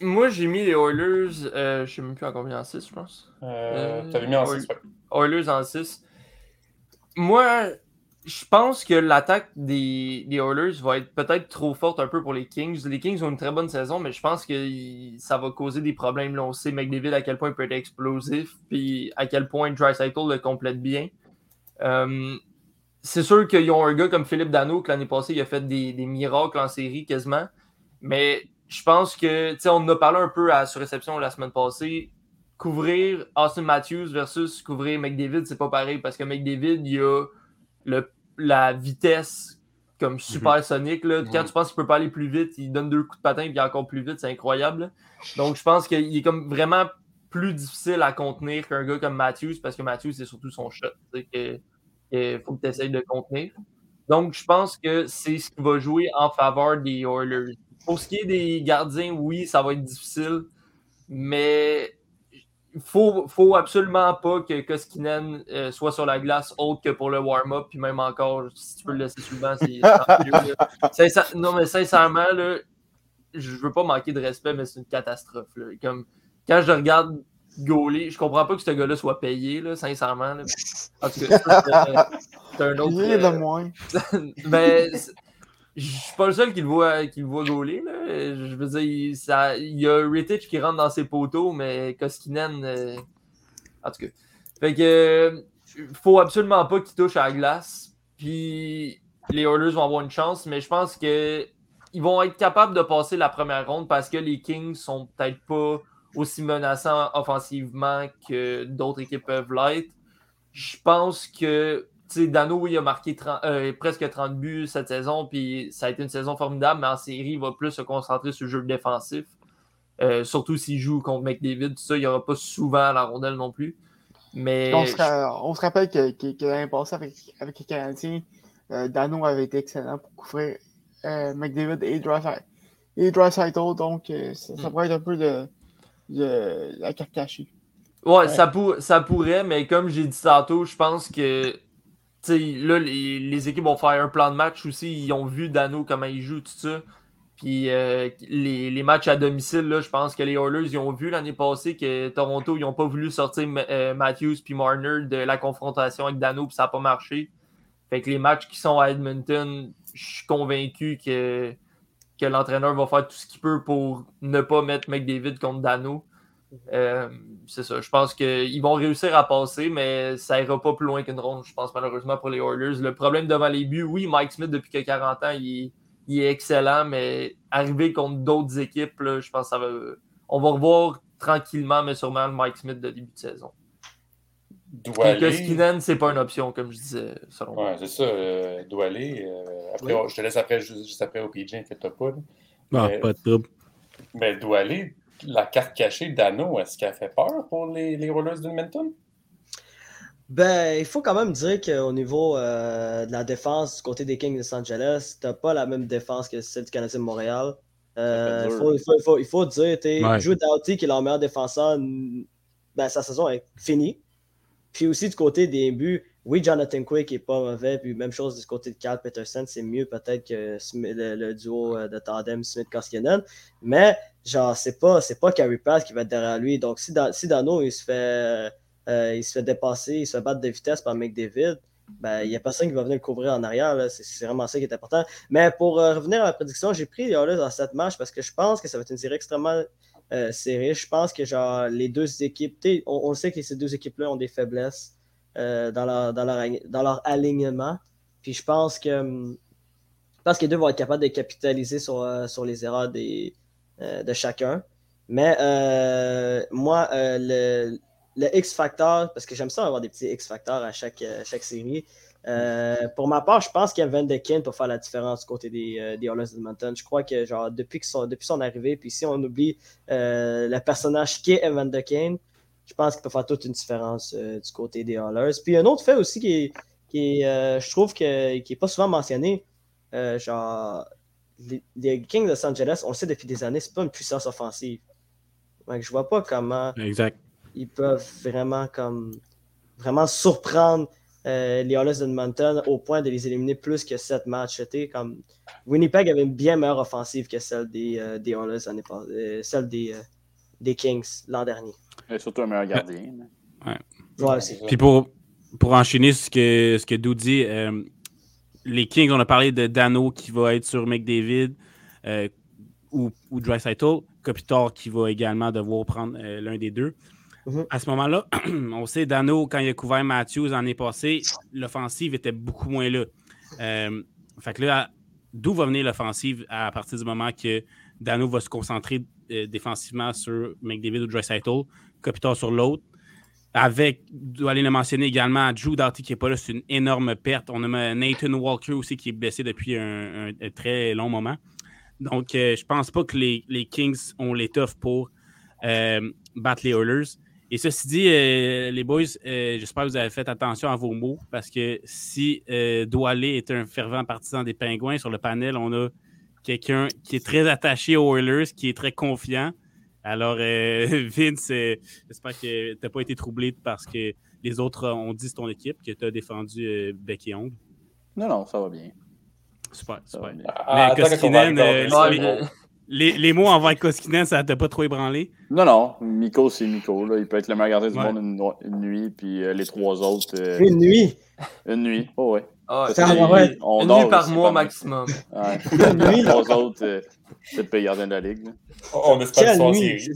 moi, j'ai mis les Oilers, euh, je sais même plus en combien en 6, je pense. Euh, euh T'avais mis en 6, Oilers en 6. Moi, je pense que l'attaque des, des, Oilers va être peut-être trop forte un peu pour les Kings. Les Kings ont une très bonne saison, mais je pense que ça va causer des problèmes. Là, on sait McDavid à quel point il peut être explosif, puis à quel point Drycycle le complète bien. Euh, c'est sûr qu'ils ont un gars comme Philippe Dano, que l'année passée, il a fait des, des miracles en série quasiment. Mais je pense que, tu sais, on en a parlé un peu à sur réception la semaine passée. Couvrir Austin Matthews versus couvrir McDavid, c'est pas pareil parce que McDavid, il a le, la vitesse comme super sonique. Là. Quand Mhm. tu penses qu'il peut pas aller plus vite, il donne deux coups de patin et il est encore plus vite. C'est incroyable. Donc, je pense qu'il est comme vraiment plus difficile à contenir qu'un gars comme Matthews parce que Matthews, c'est surtout son shot que faut que tu essayes de contenir. Donc, je pense que c'est ce qui va jouer en faveur des Oilers. Pour ce qui est des gardiens, oui, ça va être difficile, mais il faut, faut absolument pas que Koskinen euh, soit sur la glace autre que pour le warm-up, puis même encore, si tu peux le laisser souvent, c'est. Sincère- Non, mais sincèrement, là, je veux pas manquer de respect, mais c'est une catastrophe. là. Comme, quand je regarde Gauler, je comprends pas que ce gars-là soit payé, là, sincèrement. là. En tout cas, c'est- un autre. Rien de euh, moins. mais c'est- je suis pas le seul qui le voit, qui le voit gauler. Là. Je veux dire, il, y a Rittich qui rentre dans ses poteaux, mais Koskinen. euh, En tout cas. Fait que. euh, faut absolument pas qu'il touche à la glace. Puis les Oilers vont avoir une chance, mais je pense que ils vont être capables de passer la première ronde parce que les Kings sont peut-être pas aussi menaçants offensivement que d'autres équipes peuvent l'être. Je pense que sais, Dano, oui, il a marqué 30 euh, presque 30 buts cette saison, puis ça a été une saison formidable, mais en série, il va plus se concentrer sur le jeu défensif. Euh, surtout s'il joue contre McDavid, tout ça, il n'y aura pas souvent la rondelle non plus. Mais On se, ra- on se rappelle que, que, que l'année passée, avec, avec les Canadiens, euh, Dano avait été excellent pour couvrir McDavid et Dreisaitl. Et Dreisaitl, donc ça, ça Mm. pourrait être un peu de, de la carte cachée. Ouais, Ça, pour- ça pourrait, mais comme j'ai dit tantôt, je pense que là, les, équipes vont faire un plan de match aussi. Ils ont vu Dano comment il joue, tout ça. Puis euh, les, matchs à domicile, je pense que les Oilers ils ont vu l'année passée que Toronto, ils n'ont pas voulu sortir euh, Matthews puis Marner de la confrontation avec Dano, puis ça n'a pas marché. Fait que les matchs qui sont à Edmonton, je suis convaincu que, que l'entraîneur va faire tout ce qu'il peut pour ne pas mettre McDavid contre Dano. Euh, c'est ça. Je pense qu'ils vont réussir à passer, mais ça ira pas plus loin qu'une ronde, je pense, malheureusement, pour les Oilers. Le problème devant les buts, oui, Mike Smith, depuis que 40 ans, il, il est excellent, mais arriver contre d'autres équipes, là, je pense que ça va. On va revoir tranquillement, mais sûrement le Mike Smith de début de saison. Doit Et que aller. Skinnen, c'est pas une option, comme je disais, selon moi. Ouais, c'est ça. euh, doit aller. euh, après, Oui. on- je te laisse après, juste, juste après au PJ, inquiète pas. Ah, Mais- pas de trouble. Mais doit aller. La carte cachée d'Anno, est-ce qu'elle fait peur pour les, les Rollers d'Edmonton? Ben, il faut quand même dire qu'au niveau euh, de la défense du côté des Kings de Los Angeles, t'as pas la même défense que celle du Canadien de Montréal. Euh, il, faut, il, faut, il, faut, il faut dire, t'es Ouais. Drew Doughty, qui est leur meilleur défenseur, ben, sa saison est finie. Puis aussi du côté des buts, oui, Jonathan Quick est pas mauvais, puis même chose du côté de Cal Peterson, c'est mieux peut-être que le, le duo euh, de tandem Smith-Koskinen. Mais, genre, c'est pas, c'est pas Carey Price qui va être derrière lui. Donc, si, si Dano, il se fait. Euh, il se fait dépasser, il se fait battre de vitesse par McDavid, ben, il n'y a personne qui va venir le couvrir en arrière. C'est vraiment ça qui est important. Mais pour euh, revenir à la prédiction, j'ai pris Oilers dans cette match parce que je pense que ça va être une série extrêmement euh, serrée. Je pense que genre, les deux équipes, on, on sait que ces deux équipes-là ont des faiblesses euh, dans, leur, dans, leur, dans leur alignement. Puis je pense que, hum, je pense que les deux vont être capables de capitaliser sur, euh, sur les erreurs des, euh, de chacun. Mais euh, moi, euh, le, le X-Factor, parce que j'aime ça avoir des petits X-Factors à chaque, euh, chaque série. Euh, pour ma part, je pense qu'il y a Van de Kane pour faire la différence du côté des, euh, des Oilers d'Edmonton. Je crois que genre depuis, que son, depuis son arrivée, puis si on oublie euh, le personnage qui est Evan de Kane, je pense qu'il peut faire toute une différence euh, du côté des Oilers. Puis un autre fait aussi qui est, qui euh, je trouve que, qui n'est pas souvent mentionné, euh, genre les, les Kings de Los Angeles, on le sait depuis des années, c'est pas une puissance offensive. Donc, je vois pas comment Exact. ils peuvent vraiment comme vraiment surprendre euh, les Oilers d'Edmonton au point de les éliminer plus que sept matchs. C'était comme Winnipeg avait une bien meilleure offensive que celle des, euh, des passée, euh, celle des, euh, des Kings l'an dernier. Et surtout un meilleur gardien. Ouais, c'est Puis pour, pour enchaîner ce que, ce que Dou dit, euh, les Kings, on a parlé de Dano qui va être sur McDavid euh, ou, ou Dreisaitl, Kopitar qui va également devoir prendre euh, l'un des deux. Mhm. À ce moment-là, on sait, Dano, quand il a couvert Matthews l'année passée, l'offensive était beaucoup moins là. Euh, fait que là, d'où va venir l'offensive à partir du moment que Dano va se concentrer défensivement sur McDavid ou Dreisaitl, Kopitar sur l'autre. Avec, dois aller le mentionner également, Drew Doughty qui n'est pas là, c'est une énorme perte. On a Nathan Walker aussi qui est blessé depuis un, très long moment. Donc, euh, je pense pas que les, Kings ont l'étoffe pour euh, battre les Oilers. Et ceci dit, euh, les boys, j'espère que vous avez fait attention à vos mots parce que si Doualé est un fervent partisan des Pingouins, sur le panel, on a quelqu'un qui est très attaché aux Oilers, qui est très confiant. Alors, euh, Vince, euh, j'espère que tu n'as pas été troublé parce que les autres ont dit c'est ton équipe, que tu as défendu euh, bec et ongle. Non, non, ça va bien. Super, super. Ah, Mais Koskinen, les, les, mots envers Koskinen, ça t'a pas trop ébranlé? Non, non. Miko, c'est Miko. Là. Il peut être le meilleur gardien du monde une, nuit, puis les trois autres. Une nuit? Une nuit, oh ouais. Ah, une nuit par mois maximum. Ouais. trois autres, c'est le gardien de la ligue. On espère qu'ils sont en série.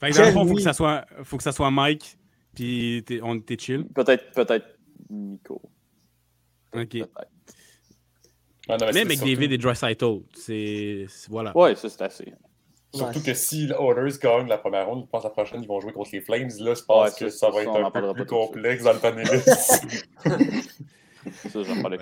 Fait que dans le fond, il faut que, ça soit, faut que ça soit Mike, puis on était chill. Peut-être peut Nico. Ok. Ah, non, mais, mais McDavid et Dreisaitl, c'est. Voilà. Ouais, ça c'est assez. Surtout que si les Oilers gagnent la première ronde, je pense que la prochaine, ils vont jouer contre les Flames. Là, je pense que ça, va être un peu plus complexe dans le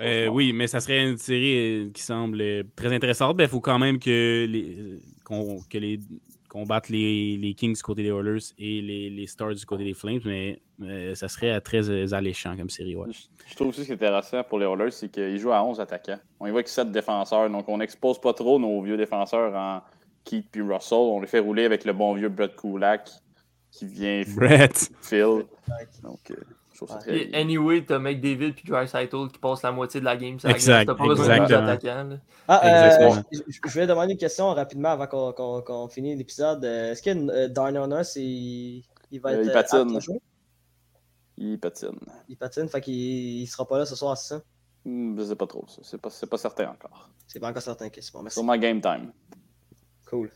Euh, oui, mais ça serait une série euh, qui semble euh, très intéressante. Il faut quand même que les, qu'on, que les combattent les, les, Kings du côté des Oilers et les, les, Stars du côté des Flames, mais ça serait très alléchant comme série. Je, trouve aussi ce qui est intéressant pour les Oilers, c'est qu'ils jouent à 11 attaquants. On y voit que 7 défenseurs, donc on n'expose pas trop nos vieux défenseurs en Keith puis Russell. On les fait rouler avec le bon vieux Brett Kulak qui vient Brett. Phil. Donc, et anyway, t'as McDavid puis Dreisaitl qui passent la moitié de la game. Exact. T'as pas besoin de Ah, euh, je, vais demander une question rapidement avant qu'on qu finisse l'épisode. Euh, est-ce que euh, Darnell il, il va euh, être. il patine. Il patine. Il patine, fait qu'il il sera pas là ce soir, c'est ça? Hmm, je sais pas trop. C'est pas, pas certain encore. C'est pas encore certain. Okay, c'est bon, merci. Sûrement game time. Cool.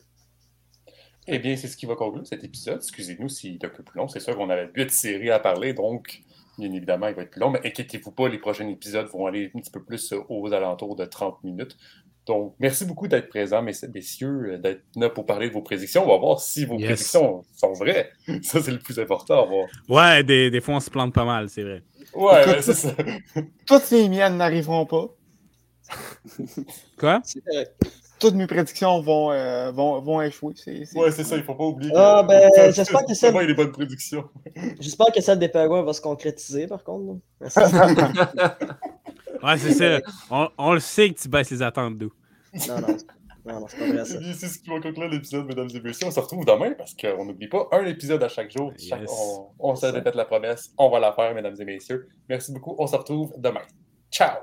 Eh bien, c'est ce qui va conclure cet épisode. Excusez-nous s'il est un peu plus long. C'est sûr qu'on avait huit séries à parler, donc Bien évidemment, il va être plus long, mais inquiétez-vous pas, les prochains épisodes vont aller un petit peu plus aux alentours de 30 minutes. Donc, merci beaucoup d'être présents, messieurs, euh, d'être là pour parler de vos prédictions. On va voir si vos prédictions sont vraies. Ça, c'est le plus important. Ouais, des, des, fois, on se plante pas mal, c'est vrai. Ouais, c'est ça. Toutes les miennes n'arriveront pas. Quoi? Toutes mes prédictions vont, euh, vont, vont échouer. Ouais, c'est ça, il faut pas oublier. Ah, ben, j'espère que ça. les bonnes prédictions. J'espère que celle des Penguins va se concrétiser, par contre. ouais, c'est ça. On, on, le sait que tu baisses les attentes d'où. Non, non. Non, non, c'est pas vrai ça. C'est ce qui va conclure l'épisode, mesdames et messieurs. On se retrouve demain parce qu'on n'oublie pas un épisode à chaque jour. on, on se répète la promesse. On va la faire, mesdames et messieurs. Merci beaucoup. On se retrouve demain. Ciao!